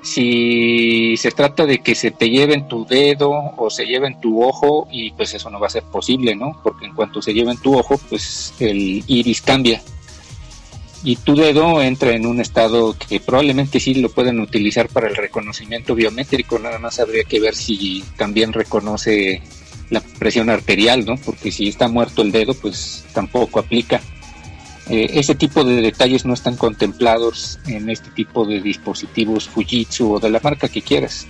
si se trata de que se te lleven tu dedo o se lleven tu ojo y pues eso no va a ser posible, ¿no? Porque en cuanto se lleven tu ojo, pues el iris cambia y tu dedo entra en un estado que probablemente sí lo pueden utilizar para el reconocimiento biométrico, nada más habría que ver si también reconoce la presión arterial, ¿no? Porque si está muerto el dedo, pues tampoco aplica. Eh, ese tipo de detalles no están contemplados en este tipo de dispositivos Fujitsu o de la marca que quieras.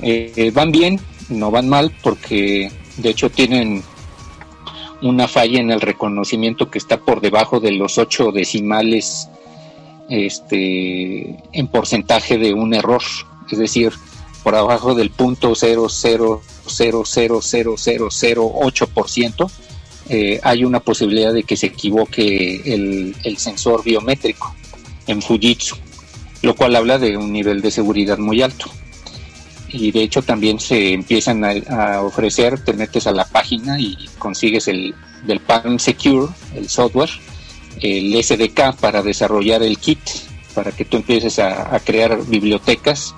Eh, van bien, no van mal, porque de hecho tienen una falla en el reconocimiento que está por debajo de los ocho decimales este, en porcentaje de un error, es decir, por abajo del punto ciento eh, hay una posibilidad de que se equivoque el, el, sensor biométrico en Fujitsu, lo cual habla de un nivel de seguridad muy alto. Y de hecho también se empiezan a, ofrecer, te metes a la página y consigues el del Palm Secure, el software, el SDK para desarrollar el kit, para que tú empieces a, crear bibliotecas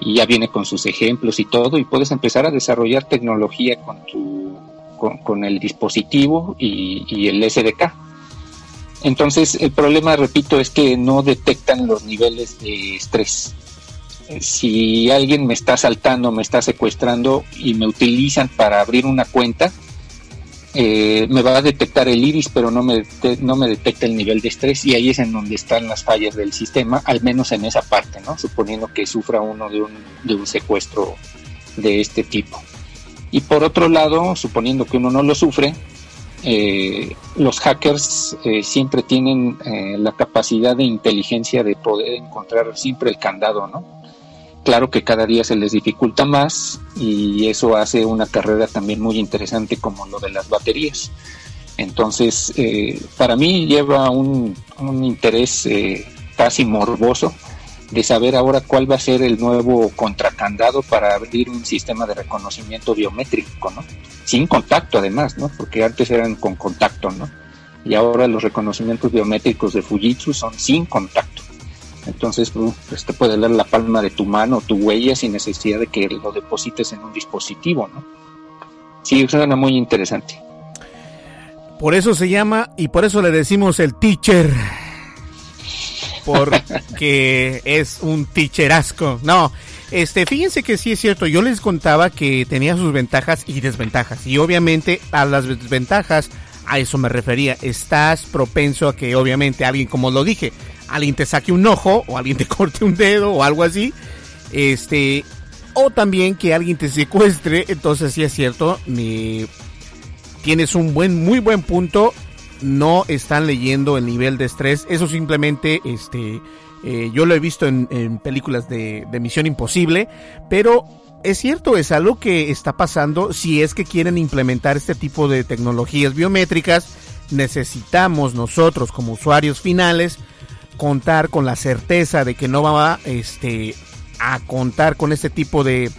y ya viene con sus ejemplos y todo y puedes empezar a desarrollar tecnología con tu con, el dispositivo y, el SDK. Entonces el problema, repito, es que no detectan los niveles de estrés. Si alguien me está asaltando, me está secuestrando y me utilizan para abrir una cuenta, eh, me va a detectar el iris, pero no me, no me detecta el nivel de estrés y ahí es en donde están las fallas del sistema, al menos en esa parte, ¿no? Suponiendo que sufra uno de un, de un secuestro de este tipo. Y por otro lado, suponiendo que uno no lo sufre, eh, los hackers eh, siempre tienen la capacidad de inteligencia de poder encontrar siempre el candado, ¿no? Claro que cada día se les dificulta más y eso hace una carrera también muy interesante como lo de las baterías. Entonces, eh, para mí lleva un, interés eh, casi morboso de saber ahora cuál va a ser el nuevo contracandado para abrir un sistema de reconocimiento biométrico, ¿no? Sin contacto además, ¿no? Porque antes eran con contacto, ¿no? Y ahora los reconocimientos biométricos de Fujitsu son sin contacto. Entonces, pues te puede leer la palma de tu mano, tu huella, sin necesidad de que lo deposites en un dispositivo, ¿no? Sí, suena muy interesante. Por eso se llama y por eso le decimos el teacher. Porque es un teacherasco. No, este, fíjense que sí es cierto. Yo les contaba que tenía sus ventajas y desventajas. Y obviamente a las desventajas, a eso me refería. Estás propenso a que obviamente alguien, como lo dije, alguien te saque un ojo o alguien te [laughs] corte un dedo o algo así. Este, o también que alguien te secuestre. Entonces, sí es cierto, tienes un buen, muy buen punto. No están leyendo el nivel de estrés. Eso simplemente, este, eh, yo lo he visto en, películas de, de Misión Imposible. Pero es cierto, es algo que está pasando. Si es que quieren implementar este tipo de tecnologías biométricas, necesitamos nosotros como usuarios finales contar con la certeza de que no va este, a contar con este tipo de,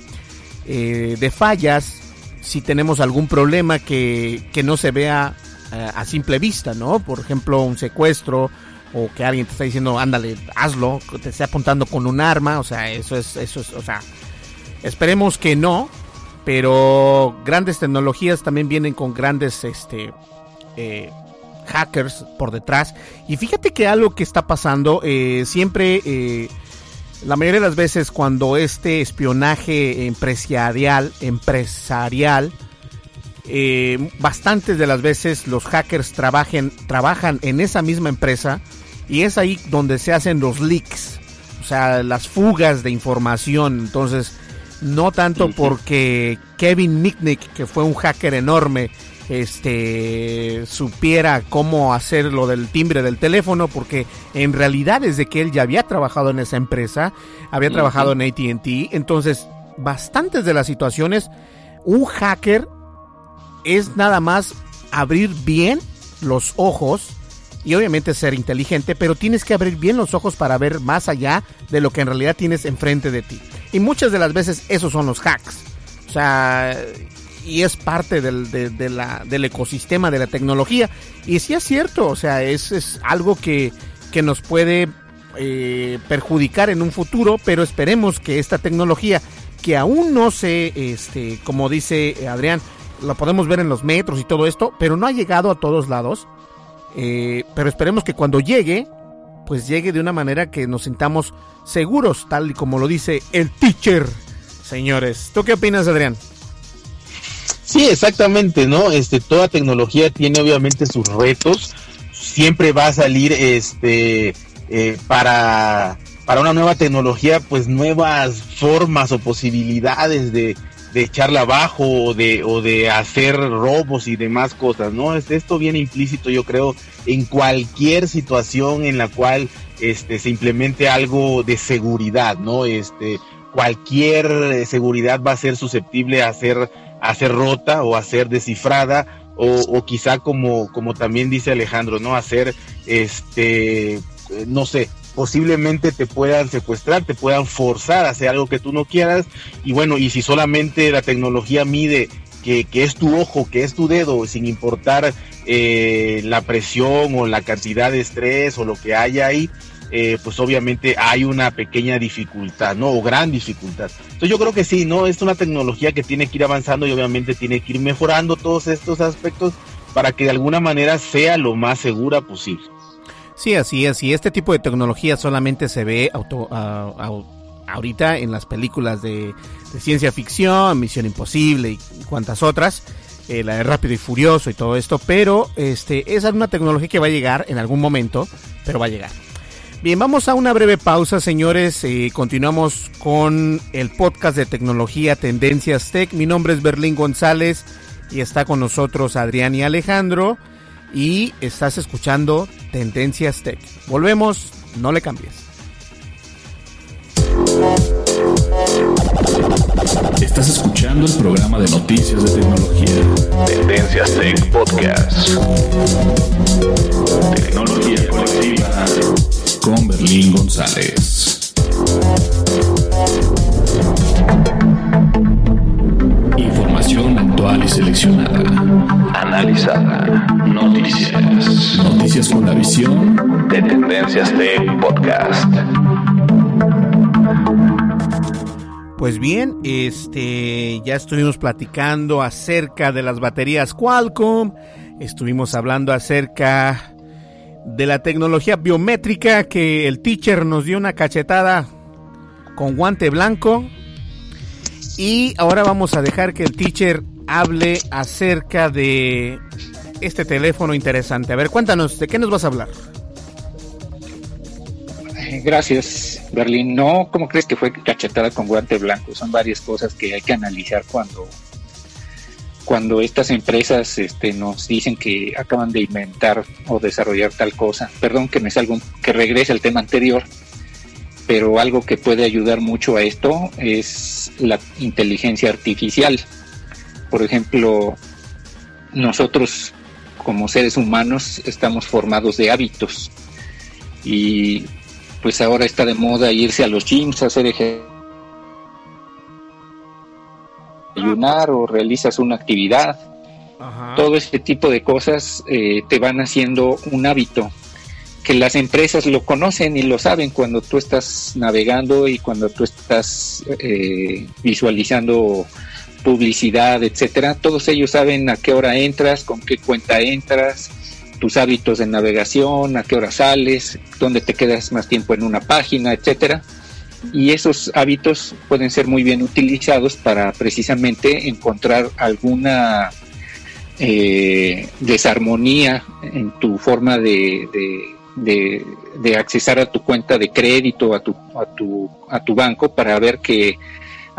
eh, de fallas si tenemos algún problema que, no se vea a simple vista, ¿no? Por ejemplo, un secuestro o que alguien te está diciendo, ándale, hazlo, te esté apuntando con un arma, o sea, eso es, eso es, o sea, esperemos que no, pero grandes tecnologías también vienen con grandes, este, eh, hackers por detrás. Y fíjate que algo que está pasando, eh, siempre, eh, la mayoría de las veces cuando este espionaje empresarial, empresarial, eh, bastantes de las veces los hackers trabajen, trabajan en esa misma empresa y es ahí donde se hacen los leaks, o sea, las fugas de información. Entonces, no tanto porque Kevin Mitnick, que fue un hacker enorme, este supiera cómo hacer lo del timbre del teléfono porque en realidad desde que él ya había trabajado en esa empresa, había trabajado en AT&T, entonces bastantes de las situaciones un hacker es nada más abrir bien los ojos y obviamente ser inteligente, pero tienes que abrir bien los ojos para ver más allá de lo que en realidad tienes enfrente de ti. Y muchas de las veces esos son los hacks. O sea, y es parte del, del ecosistema de la tecnología. Y sí es cierto, o sea, es, es algo que, que nos puede eh, perjudicar en un futuro, pero esperemos que esta tecnología, que aún no sé, este, como dice Adrián, la podemos ver en los metros y todo esto, pero no ha llegado a todos lados. Eh, pero esperemos que cuando llegue, pues llegue de una manera que nos sintamos seguros, tal y como lo dice el teacher. Señores, ¿tú qué opinas, Adrián? Sí, exactamente, ¿no? Este, toda tecnología tiene obviamente sus retos. Siempre va a salir, este, eh, para, para una nueva tecnología, pues nuevas formas o posibilidades de, de echarla abajo o de, o de hacer robos y demás cosas, ¿no? Esto viene implícito, yo creo, en cualquier situación en la cual este, se implemente algo de seguridad, ¿no? Este, cualquier seguridad va a ser susceptible a ser, a ser rota o a ser descifrada o, o quizá como, como también dice Alejandro, ¿no? Hacer, este, no sé, posiblemente te puedan secuestrar, te puedan forzar a hacer algo que tú no quieras. Y bueno, y si solamente la tecnología mide que, es tu ojo, que es tu dedo, sin importar eh, la presión o la cantidad de estrés o lo que haya ahí, eh, pues obviamente hay una pequeña dificultad, ¿no? O gran dificultad. Entonces yo creo que sí, ¿no? Es una tecnología que tiene que ir avanzando y obviamente tiene que ir mejorando todos estos aspectos para que de alguna manera sea lo más segura posible. Sí, así es. Y este tipo de tecnología solamente se ve auto, ahorita en las películas de, ciencia ficción, Misión Imposible y cuantas otras. Eh, la de Rápido y Furioso y todo esto. Pero este, es una tecnología que va a llegar en algún momento, pero va a llegar. Bien, vamos a una breve pausa, señores. y continuamos con el podcast de tecnología Tendencias Tech. Mi nombre es Berlín González y está con nosotros Adrián y Alejandro y estás escuchando Tendencias Tech. Volvemos, no le cambies. Estás escuchando el programa de noticias de tecnología. Tendencias Tech Podcast. Tecnología colectiva con Berlín González. Información actual y seleccionada. Analizada. Noticias. Noticias con la visión de Tendencias Tech Podcast. Pues bien, este ya estuvimos platicando acerca de las baterías Qualcomm, estuvimos hablando acerca de la tecnología biométrica que el teacher nos dio una cachetada con guante blanco. Y ahora vamos a dejar que el teacher hable acerca de este teléfono interesante. A ver, cuéntanos, ¿de qué nos vas a hablar? Gracias, Berlín. No, ¿cómo crees que fue cachetada con guante blanco? Son varias cosas que hay que analizar cuando cuando estas empresas este, nos dicen que acaban de inventar o desarrollar tal cosa. Perdón que me salgo, que regrese al tema anterior, pero algo que puede ayudar mucho a esto es la inteligencia artificial. Por ejemplo, nosotros como seres humanos estamos formados de hábitos y pues ahora está de moda irse a los gyms a hacer ejercicio ayunar o realizas una actividad. Todo ese tipo de cosas eh, te van haciendo un hábito que las empresas lo conocen y lo saben cuando tú estás navegando y cuando tú estás eh, visualizando publicidad, etcétera. Todos ellos saben a qué hora entras, con qué cuenta entras, tus hábitos de navegación, a qué hora sales, dónde te quedas más tiempo en una página, etcétera y esos hábitos pueden ser muy bien utilizados para precisamente encontrar alguna eh, desarmonía en tu forma de, de, de, accesar a tu cuenta de crédito, a tu, a, tu, a tu banco, para ver que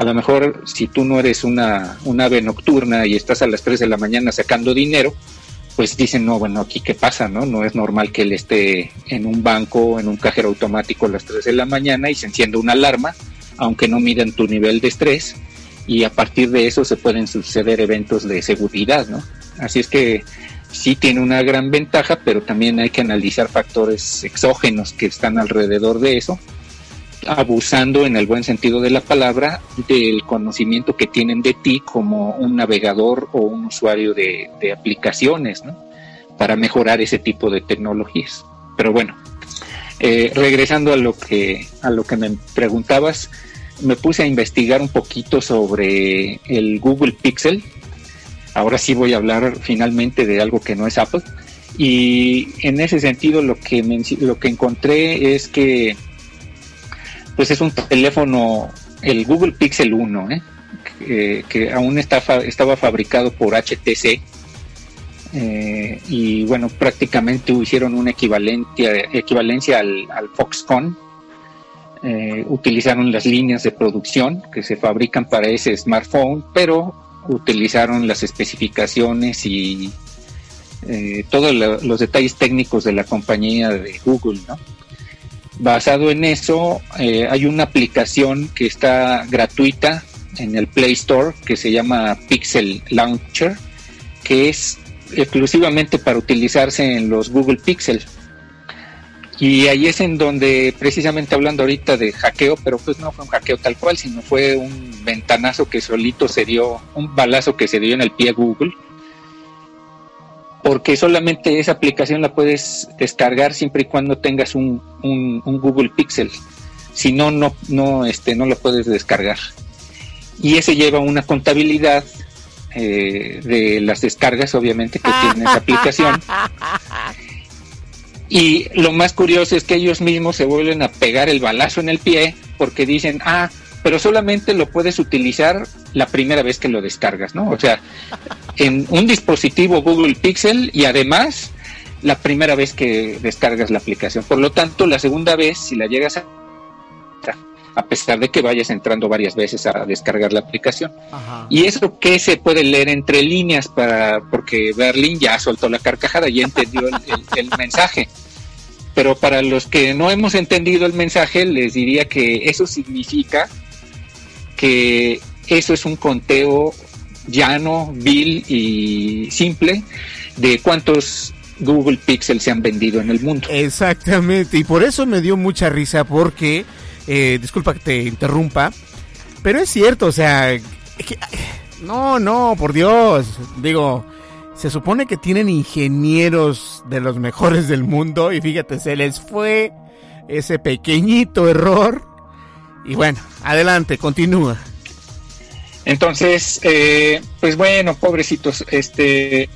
a lo mejor si tú no eres una, una ave nocturna y estás a las 3 de la mañana sacando dinero, pues dicen, no, bueno, aquí qué pasa, ¿no? No es normal que él esté en un banco, en un cajero automático a las 3 de la mañana y se encienda una alarma, aunque no midan tu nivel de estrés, y a partir de eso se pueden suceder eventos de seguridad, ¿no? Así es que sí tiene una gran ventaja, pero también hay que analizar factores exógenos que están alrededor de eso abusando en el buen sentido de la palabra del conocimiento que tienen de ti como un navegador o un usuario de, aplicaciones, ¿no? Para mejorar ese tipo de tecnologías. Pero bueno, eh, regresando a lo que a lo que me preguntabas, me puse a investigar un poquito sobre el Google Pixel. Ahora sí voy a hablar finalmente de algo que no es Apple. Y en ese sentido lo que lo que encontré es que pues es un teléfono, el Google Pixel 1, ¿eh? que aún está, estaba fabricado por HTC. Eh, y bueno, prácticamente hicieron una equivalencia, equivalencia al, Foxconn. Eh, utilizaron las líneas de producción que se fabrican para ese smartphone, pero utilizaron las especificaciones y eh, todos los detalles técnicos de la compañía de Google, ¿no? Basado en eso, eh, hay una aplicación que está gratuita en el Play Store que se llama Pixel Launcher, que es exclusivamente para utilizarse en los Google Pixel. Y ahí es en donde, precisamente hablando ahorita de hackeo, pero pues no fue un hackeo tal cual, sino fue un ventanazo que solito se dio, un balazo que se dio en el pie Google porque solamente esa aplicación la puedes descargar siempre y cuando tengas un, Google Pixel. Si no, no, no, este, no lo puedes descargar. Y ese lleva una contabilidad eh, de las descargas, obviamente, que tiene esa aplicación. [laughs] Y lo más curioso es que ellos mismos se vuelven a pegar el balazo en el pie porque dicen, ah, pero solamente lo puedes utilizar la primera vez que lo descargas, ¿no? O sea, en un dispositivo Google Pixel y además la primera vez que descargas la aplicación. Por lo tanto, la segunda vez, si la llegas a a pesar de que vayas entrando varias veces a descargar la aplicación. Y eso que se puede leer entre líneas para porque Berlín ya soltó la carcajada y entendió el mensaje. Pero para los que no hemos entendido el mensaje, les diría que eso significa que eso es un conteo llano, vil y simple de cuántos Google Pixel se han vendido en el mundo. Exactamente, y por eso me dio mucha risa porque, eh, disculpa que te interrumpa, pero es cierto, o sea, no, no, por Dios, digo, se supone que tienen ingenieros de los mejores del mundo y fíjate, se les fue ese pequeñito error y bueno, adelante, continúa. Entonces, eh, pues bueno, pobrecitos, este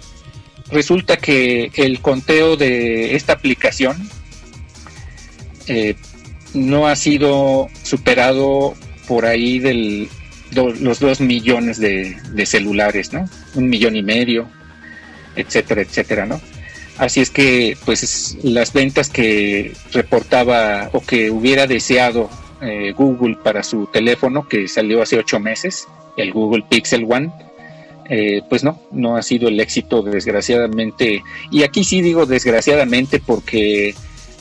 resulta que el conteo de esta aplicación eh, no ha sido superado por ahí de los dos millones de, de, celulares, ¿no? Un millón y medio, etcétera, etcétera, ¿no? Así es que, pues, las ventas que reportaba o que hubiera deseado eh, Google para su teléfono que salió hace ocho meses, el Google Pixel One, eh, pues no, no ha sido el éxito desgraciadamente. Y aquí sí digo desgraciadamente porque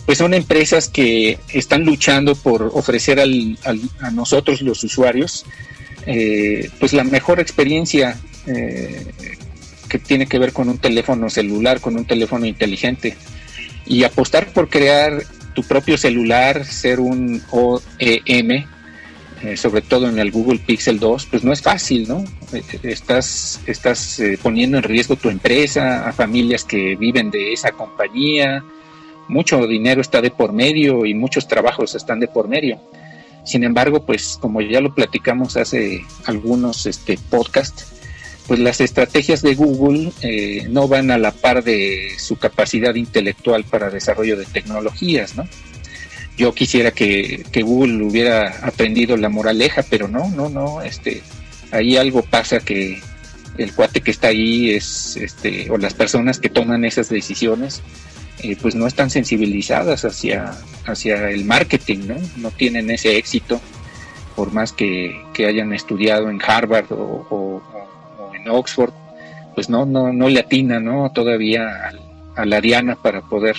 pues son empresas que están luchando por ofrecer al, a nosotros los usuarios eh, pues la mejor experiencia que tiene que ver con un teléfono celular, con un teléfono inteligente y apostar por crear tu propio celular, ser un OEM, eh, sobre todo en el Google Pixel 2, pues no es fácil, ¿no? Eh, estás, estás eh, poniendo en riesgo tu empresa, a familias que viven de esa compañía, mucho dinero está de por medio y muchos trabajos están de por medio. Sin embargo, pues como ya lo platicamos hace algunos este, podcasts, pues las estrategias de Google eh, no van a la par de su capacidad intelectual para desarrollo de tecnologías, ¿no? Yo quisiera que, Google hubiera aprendido la moraleja, pero no, no, no, este, ahí algo pasa que el cuate que está ahí es, este, o las personas que toman esas decisiones, eh, pues no están sensibilizadas hacia, hacia el marketing, ¿no? No tienen ese éxito, por más que, hayan estudiado en Harvard o Oxford, pues no, no, no le atina, ¿no? Todavía a, la diana para poder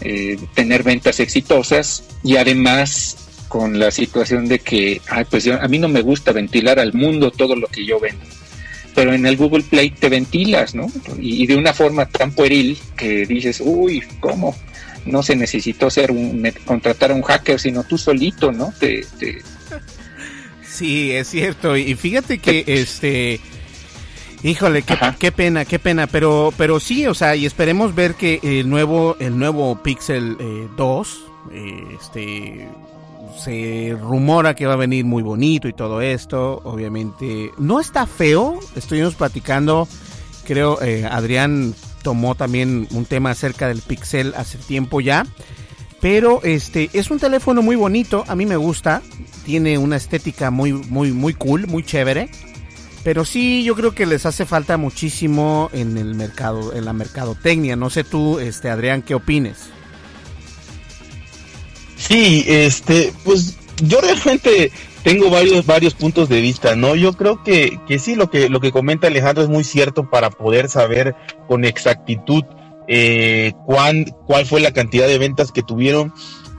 eh, tener ventas exitosas y además con la situación de que, ay, pues a mí no me gusta ventilar al mundo todo lo que yo vendo. Pero en el Google Play te ventilas, ¿no? Y, de una forma tan pueril que dices, uy, ¿cómo? No se necesitó ser un, contratar a un hacker, sino tú solito, ¿no? Te, Sí, es cierto. Y fíjate que [laughs] este Híjole, qué, pena, qué pena, pero pero sí, o sea, y esperemos ver que el nuevo el nuevo Pixel 2 eh, este se rumora que va a venir muy bonito y todo esto, obviamente no está feo, estuvimos platicando, creo eh, Adrián tomó también un tema acerca del Pixel hace tiempo ya, pero este es un teléfono muy bonito, a mí me gusta, tiene una estética muy, muy, muy cool, muy chévere. Pero sí, yo creo que les hace falta muchísimo en el mercado, en la mercadotecnia. No sé tú, este Adrián, ¿qué opines? Sí, este, pues yo realmente tengo varios, varios puntos de vista, ¿no? Yo creo que, que sí, lo que, lo que comenta Alejandro es muy cierto para poder saber con exactitud eh, cuán, cuál fue la cantidad de ventas que tuvieron.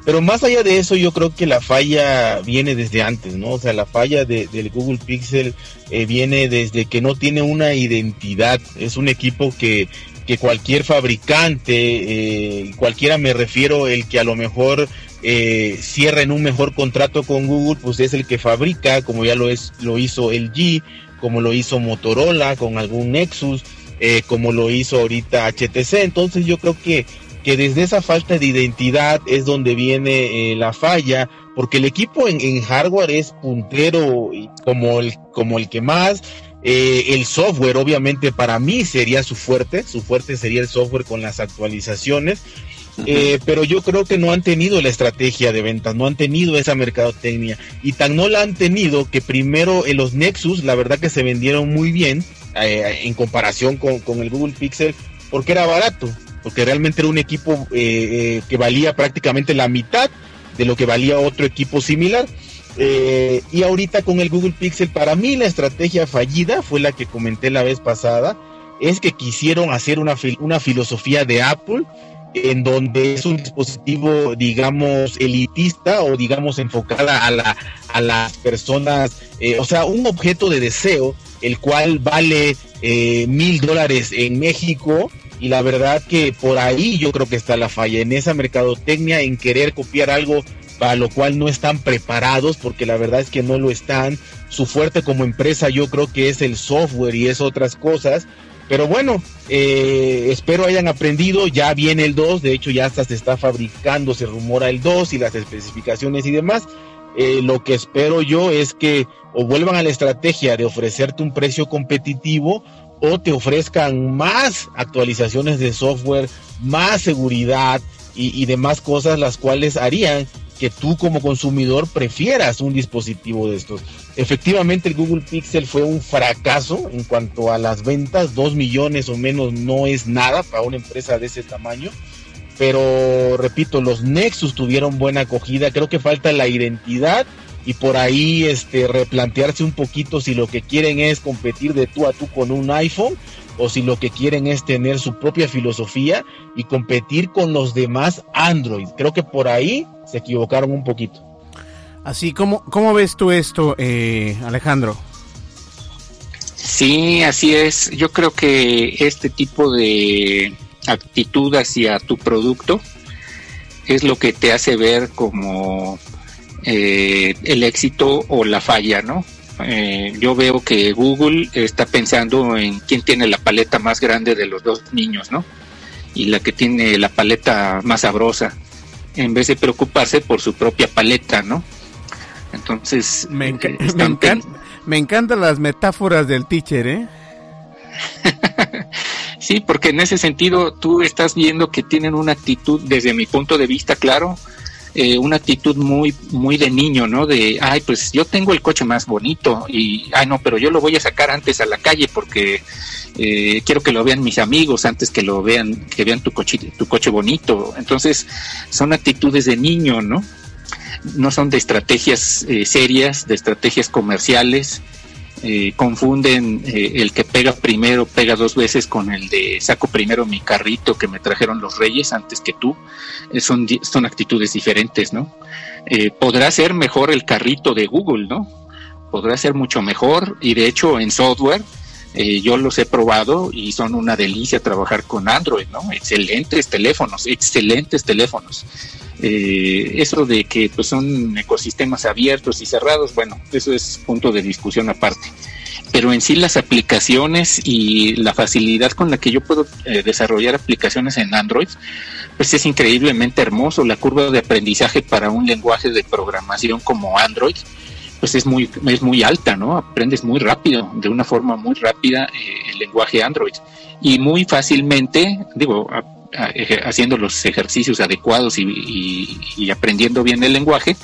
Pero más allá de eso, yo creo que la falla viene desde antes, ¿no? O sea, la falla de, del Google Pixel eh, viene desde que no tiene una identidad. Es un equipo que, que cualquier fabricante, eh, cualquiera me refiero, el que a lo mejor eh, cierra en un mejor contrato con Google, pues es el que fabrica, como ya lo, es, lo hizo LG, como lo hizo Motorola con algún Nexus, eh, como lo hizo ahorita HTC. Entonces yo creo que, que desde esa falta de identidad es donde viene eh, la falla, porque el equipo en, hardware es puntero como el, como el que más. Eh, el software, obviamente, para mí sería su fuerte. Su fuerte sería el software con las actualizaciones. pero yo creo que no han tenido la estrategia de ventas, no han tenido esa mercadotecnia y tan no la han tenido que primero en los Nexus, la verdad que se vendieron muy bien, eh, en comparación con, el Google Pixel porque era barato, porque realmente era un equipo eh, eh, que valía prácticamente la mitad de lo que valía otro equipo similar. y ahorita con el Google Pixel, para mí la estrategia fallida fue la que comenté la vez pasada, es que quisieron hacer una, una filosofía de Apple en donde es un dispositivo, digamos, elitista o digamos enfocada a, la, a las personas, o sea, un objeto de deseo el cual vale eh, mil dólares en México. Y la verdad que por ahí yo creo que está la falla, en esa mercadotecnia, en querer copiar algo para lo cual no están preparados, porque la verdad es que no lo están. Su fuerte como empresa yo creo que es el software y es otras cosas. Pero bueno, eh, espero hayan aprendido, ya viene el 2, de hecho ya hasta se está fabricando, se rumora el 2 y las especificaciones y demás. Eh, lo que espero yo es que o vuelvan a la estrategia de ofrecerte un precio competitivo o te ofrezcan más actualizaciones de software, más seguridad y, demás cosas las cuales harían que tú como consumidor prefieras un dispositivo de estos. Efectivamente el Google Pixel fue un fracaso en cuanto a las ventas, dos millones o menos no es nada para una empresa de ese tamaño. Pero repito, los Nexus tuvieron buena acogida, creo que falta la identidad y por ahí este replantearse un poquito si lo que quieren es competir de tú a tú con un iPhone o si lo que quieren es tener su propia filosofía y competir con los demás Android. Creo que por ahí se equivocaron un poquito. Así, ¿cómo, cómo ves tú esto, eh, Alejandro? Sí, así es. Yo creo que este tipo de actitud hacia tu producto es lo que te hace ver como eh, el éxito o la falla, ¿no? Eh, yo veo que Google está pensando en quién tiene la paleta más grande de los dos niños, ¿no? Y la que tiene la paleta más sabrosa, en vez de preocuparse por su propia paleta, ¿no? Entonces, me, eh, [laughs] me encantan las metáforas del teacher, ¿eh? [laughs] Sí, porque en ese sentido tú estás viendo que tienen una actitud, desde mi punto de vista, claro, eh, una actitud muy, muy de niño, ¿no? De, ay, pues yo tengo el coche más bonito y, ay, no, pero yo lo voy a sacar antes a la calle porque eh, quiero que lo vean mis amigos antes que lo vean, que vean tu coche, tu coche bonito. Entonces, son actitudes de niño, ¿no? No son de estrategias eh, serias, de estrategias comerciales, eh, confunden eh, el que pega primero, pega dos veces con el de saco primero mi carrito que me trajeron los reyes antes que tú. Eh, son, son actitudes diferentes, ¿no? podrá ser mejor el carrito de Google, ¿no? Podrá ser mucho mejor y de hecho en software yo los he probado y son una delicia trabajar con Android, ¿no? Excelentes teléfonos, excelentes teléfonos. Eh, eso de que pues son ecosistemas abiertos y cerrados, bueno, eso es punto de discusión aparte. Pero en sí las aplicaciones y la facilidad con la que yo puedo eh, desarrollar aplicaciones en Android, pues es increíblemente hermoso. La curva de aprendizaje para un lenguaje de programación como Android, pues es muy, es muy alta, ¿no? Aprendes muy rápido, de una forma muy rápida eh, el lenguaje Android. Y muy fácilmente, digo, haciendo los ejercicios adecuados y, aprendiendo bien el lenguaje,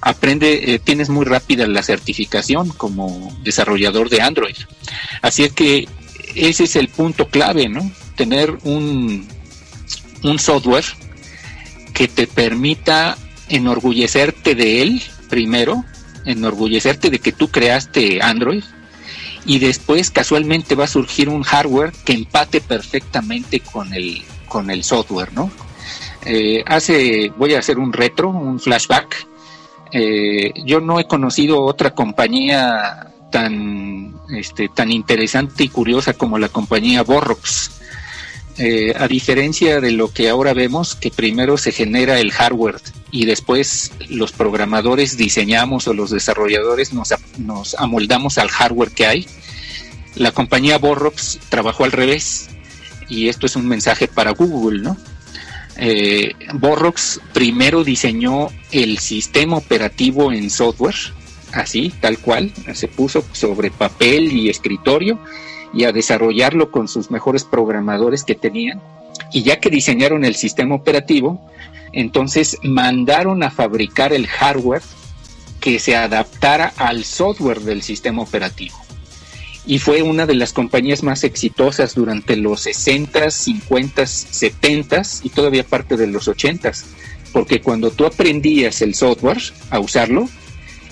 aprende, eh, tienes muy rápida la certificación como desarrollador de Android. Así es que ese es el punto clave, ¿no? Tener un, un software que te permita enorgullecerte de él primero, enorgullecerte de que tú creaste Android y después casualmente va a surgir un hardware que empate perfectamente con el, con el software, ¿no? Eh, hace, voy a hacer un retro, un flashback. Eh, yo no he conocido otra compañía tan, este, tan interesante y curiosa como la compañía Borrox. Eh, a diferencia de lo que ahora vemos, que primero se genera el hardware y después los programadores diseñamos o los desarrolladores nos, amoldamos al hardware que hay, la compañía Borrox trabajó al revés y esto es un mensaje para Google, ¿no? Eh, primero diseñó el sistema operativo en software, así, tal cual, se puso sobre papel y escritorio y a desarrollarlo con sus mejores programadores que tenían. Y ya que diseñaron el sistema operativo, entonces mandaron a fabricar el hardware que se adaptara al software del sistema operativo. Y fue una de las compañías más exitosas durante los 60, 50, 70 y todavía parte de los 80, porque cuando tú aprendías el software a usarlo,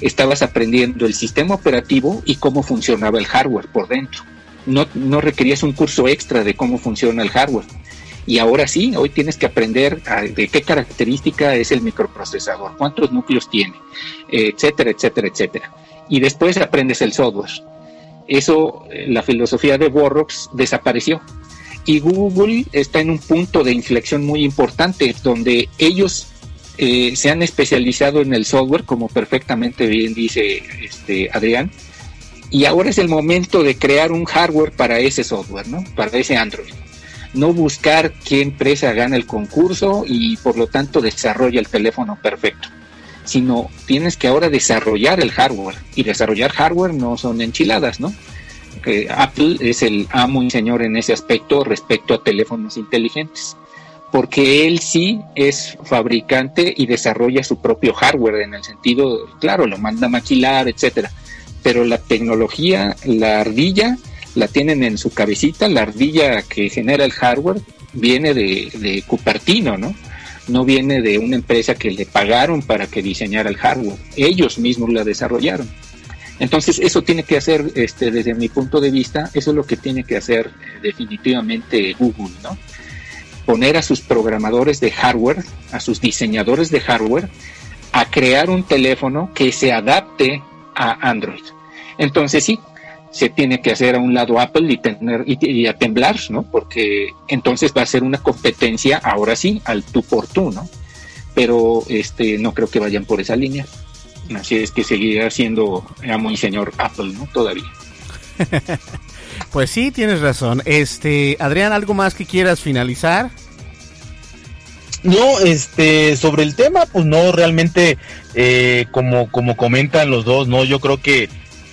estabas aprendiendo el sistema operativo y cómo funcionaba el hardware por dentro no, requerías un curso extra de cómo funciona el hardware. Y ahora sí, hoy tienes que aprender de qué característica es el microprocesador, cuántos núcleos tiene, etcétera, etcétera, etcétera. Y después aprendes el software. Eso, eh, la filosofía de Borrox desapareció. Y Google está en un punto de inflexión muy importante donde ellos eh, se han especializado en el software, como perfectamente bien dice este Adrián, y ahora es el momento de crear un hardware para ese software, ¿no? Para ese Android. No buscar qué empresa gana el concurso y por lo tanto desarrolla el teléfono perfecto, sino tienes que ahora desarrollar el hardware. Y desarrollar hardware no son enchiladas, ¿no? Apple es el amo y señor en ese aspecto respecto a teléfonos inteligentes, porque él sí es fabricante y desarrolla su propio hardware en el sentido, claro, lo manda a maquilar, etcétera pero la tecnología, la ardilla, la tienen en su cabecita, la ardilla que genera el hardware viene de, Cupertino, ¿no? No viene de una empresa que le pagaron para que diseñara el hardware, ellos mismos la desarrollaron. Entonces, eso tiene que hacer, este, desde mi punto de vista, eso es lo que tiene que hacer definitivamente Google, ¿no? Poner a sus programadores de hardware, a sus diseñadores de hardware, a crear un teléfono que se adapte Android. Entonces sí, se tiene que hacer a un lado Apple y tener y, a temblar, ¿no? Porque entonces va a ser una competencia ahora sí al tú por tú, ¿no? Pero este no creo que vayan por esa línea. Así es que seguirá siendo amo y señor Apple, ¿no? Todavía. [laughs] pues sí, tienes razón. Este, Adrián, ¿algo más que quieras finalizar? No, este, sobre el tema, pues no, realmente, eh, como, como comentan los dos, no, yo creo que,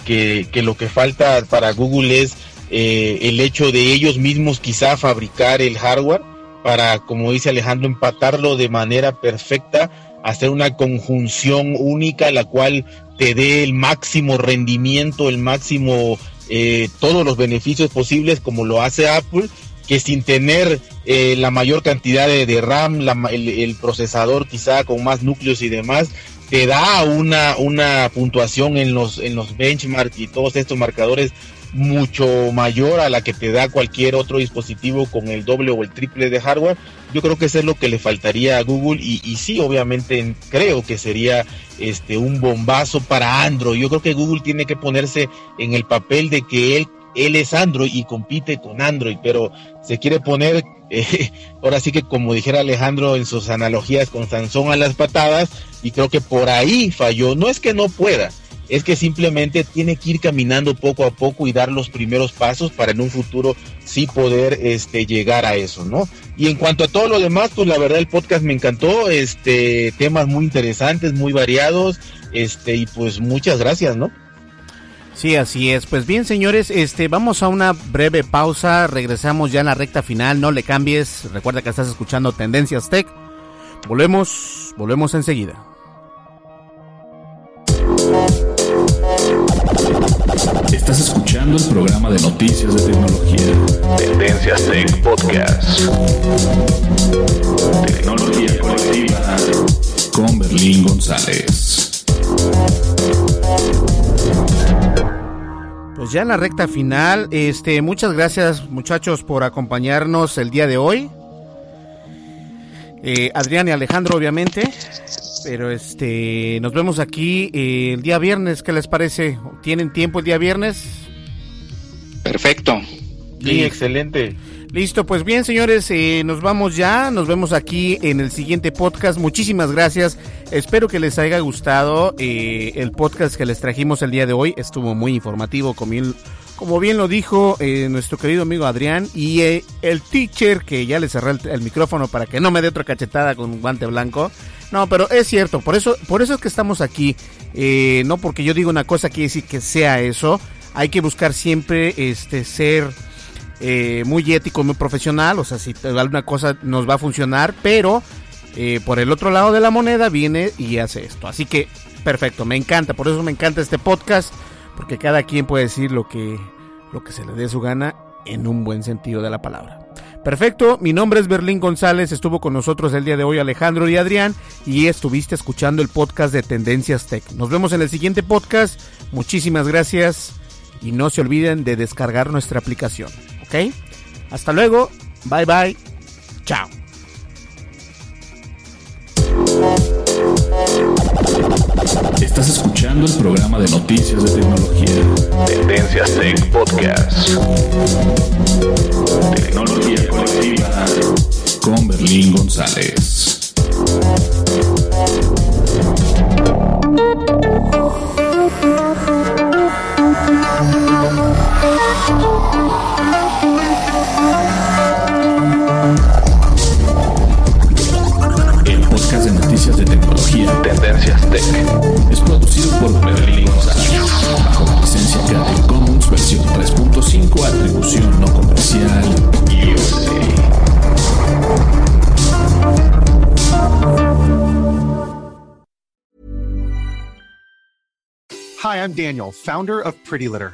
que, lo que falta para Google es eh, el hecho de ellos mismos quizá fabricar el hardware para, como dice Alejandro, empatarlo de manera perfecta, hacer una conjunción única, la cual te dé el máximo rendimiento, el máximo, eh, todos los beneficios posibles como lo hace Apple que sin tener eh, la mayor cantidad de, RAM, el, procesador quizá con más núcleos y demás, te da una, una puntuación en los, en los benchmarks y todos estos marcadores mucho mayor a la que te da cualquier otro dispositivo con el doble o el triple de hardware. Yo creo que eso es lo que le faltaría a Google y, y sí, obviamente creo que sería este un bombazo para Android. Yo creo que Google tiene que ponerse en el papel de que él él es Android y compite con Android, pero se quiere poner, eh, [laughs] ahora sí que como dijera Alejandro en sus analogías con Sansón a las patadas, y creo que por ahí falló. No es que no pueda, es que simplemente tiene que ir caminando poco a poco y dar los primeros pasos para en un futuro sí poder este, llegar a eso, ¿no? Y en cuanto a todo lo demás, pues la verdad el podcast me encantó, este, temas muy interesantes, muy variados, este, y pues muchas gracias, ¿no? Sí, así es. Pues bien, señores, este, vamos a una breve pausa. Regresamos ya en la recta final. No le cambies. Recuerda que estás escuchando Tendencias Tech. Volvemos, volvemos enseguida. Estás escuchando el programa de noticias de tecnología. Tendencias Tech Podcast. Tecnología colectiva con Berlín González. Pues ya en la recta final, este, muchas gracias muchachos por acompañarnos el día de hoy. Eh, Adrián y Alejandro, obviamente. Pero este, nos vemos aquí eh, el día viernes. ¿Qué les parece? ¿Tienen tiempo el día viernes? Perfecto. Sí, excelente. Listo, pues bien, señores, eh, nos vamos ya. Nos vemos aquí en el siguiente podcast. Muchísimas gracias. Espero que les haya gustado eh, el podcast que les trajimos el día de hoy. Estuvo muy informativo, como bien, lo dijo eh, nuestro querido amigo Adrián. Y eh, el teacher, que ya le cerré el, micrófono para que no me dé otra cachetada con un guante blanco. No, pero es cierto, por eso, por eso es que estamos aquí. No porque yo diga una cosa quiere decir que sea eso. Hay que buscar siempre este ser eh, muy ético, muy profesional. O sea, si alguna cosa nos va a funcionar, pero eh, por el otro lado de la moneda viene y hace esto. Así que perfecto, me encanta. Por eso me encanta este podcast, porque cada quien puede decir lo que lo que se le dé su gana en un buen sentido de la palabra. Perfecto, mi nombre es Berlín González, estuvo con nosotros el día de hoy Alejandro y Adrián y estuviste escuchando el podcast de Tendencias Tech. Nos vemos en el siguiente podcast, muchísimas gracias y no se olviden de descargar nuestra aplicación, ¿ok? Hasta luego, bye bye, chao. Estás escuchando el programa de noticias de tecnología. Tendencias Tech Podcast. Tecnología colectiva con Berlín González. Noticias de tecnología Tendencias Tech es producido por Berlín González bajo la licencia Creative Commons versión 3.5 atribución no comercial USA. Hi, I'm Daniel, founder of Pretty Litter.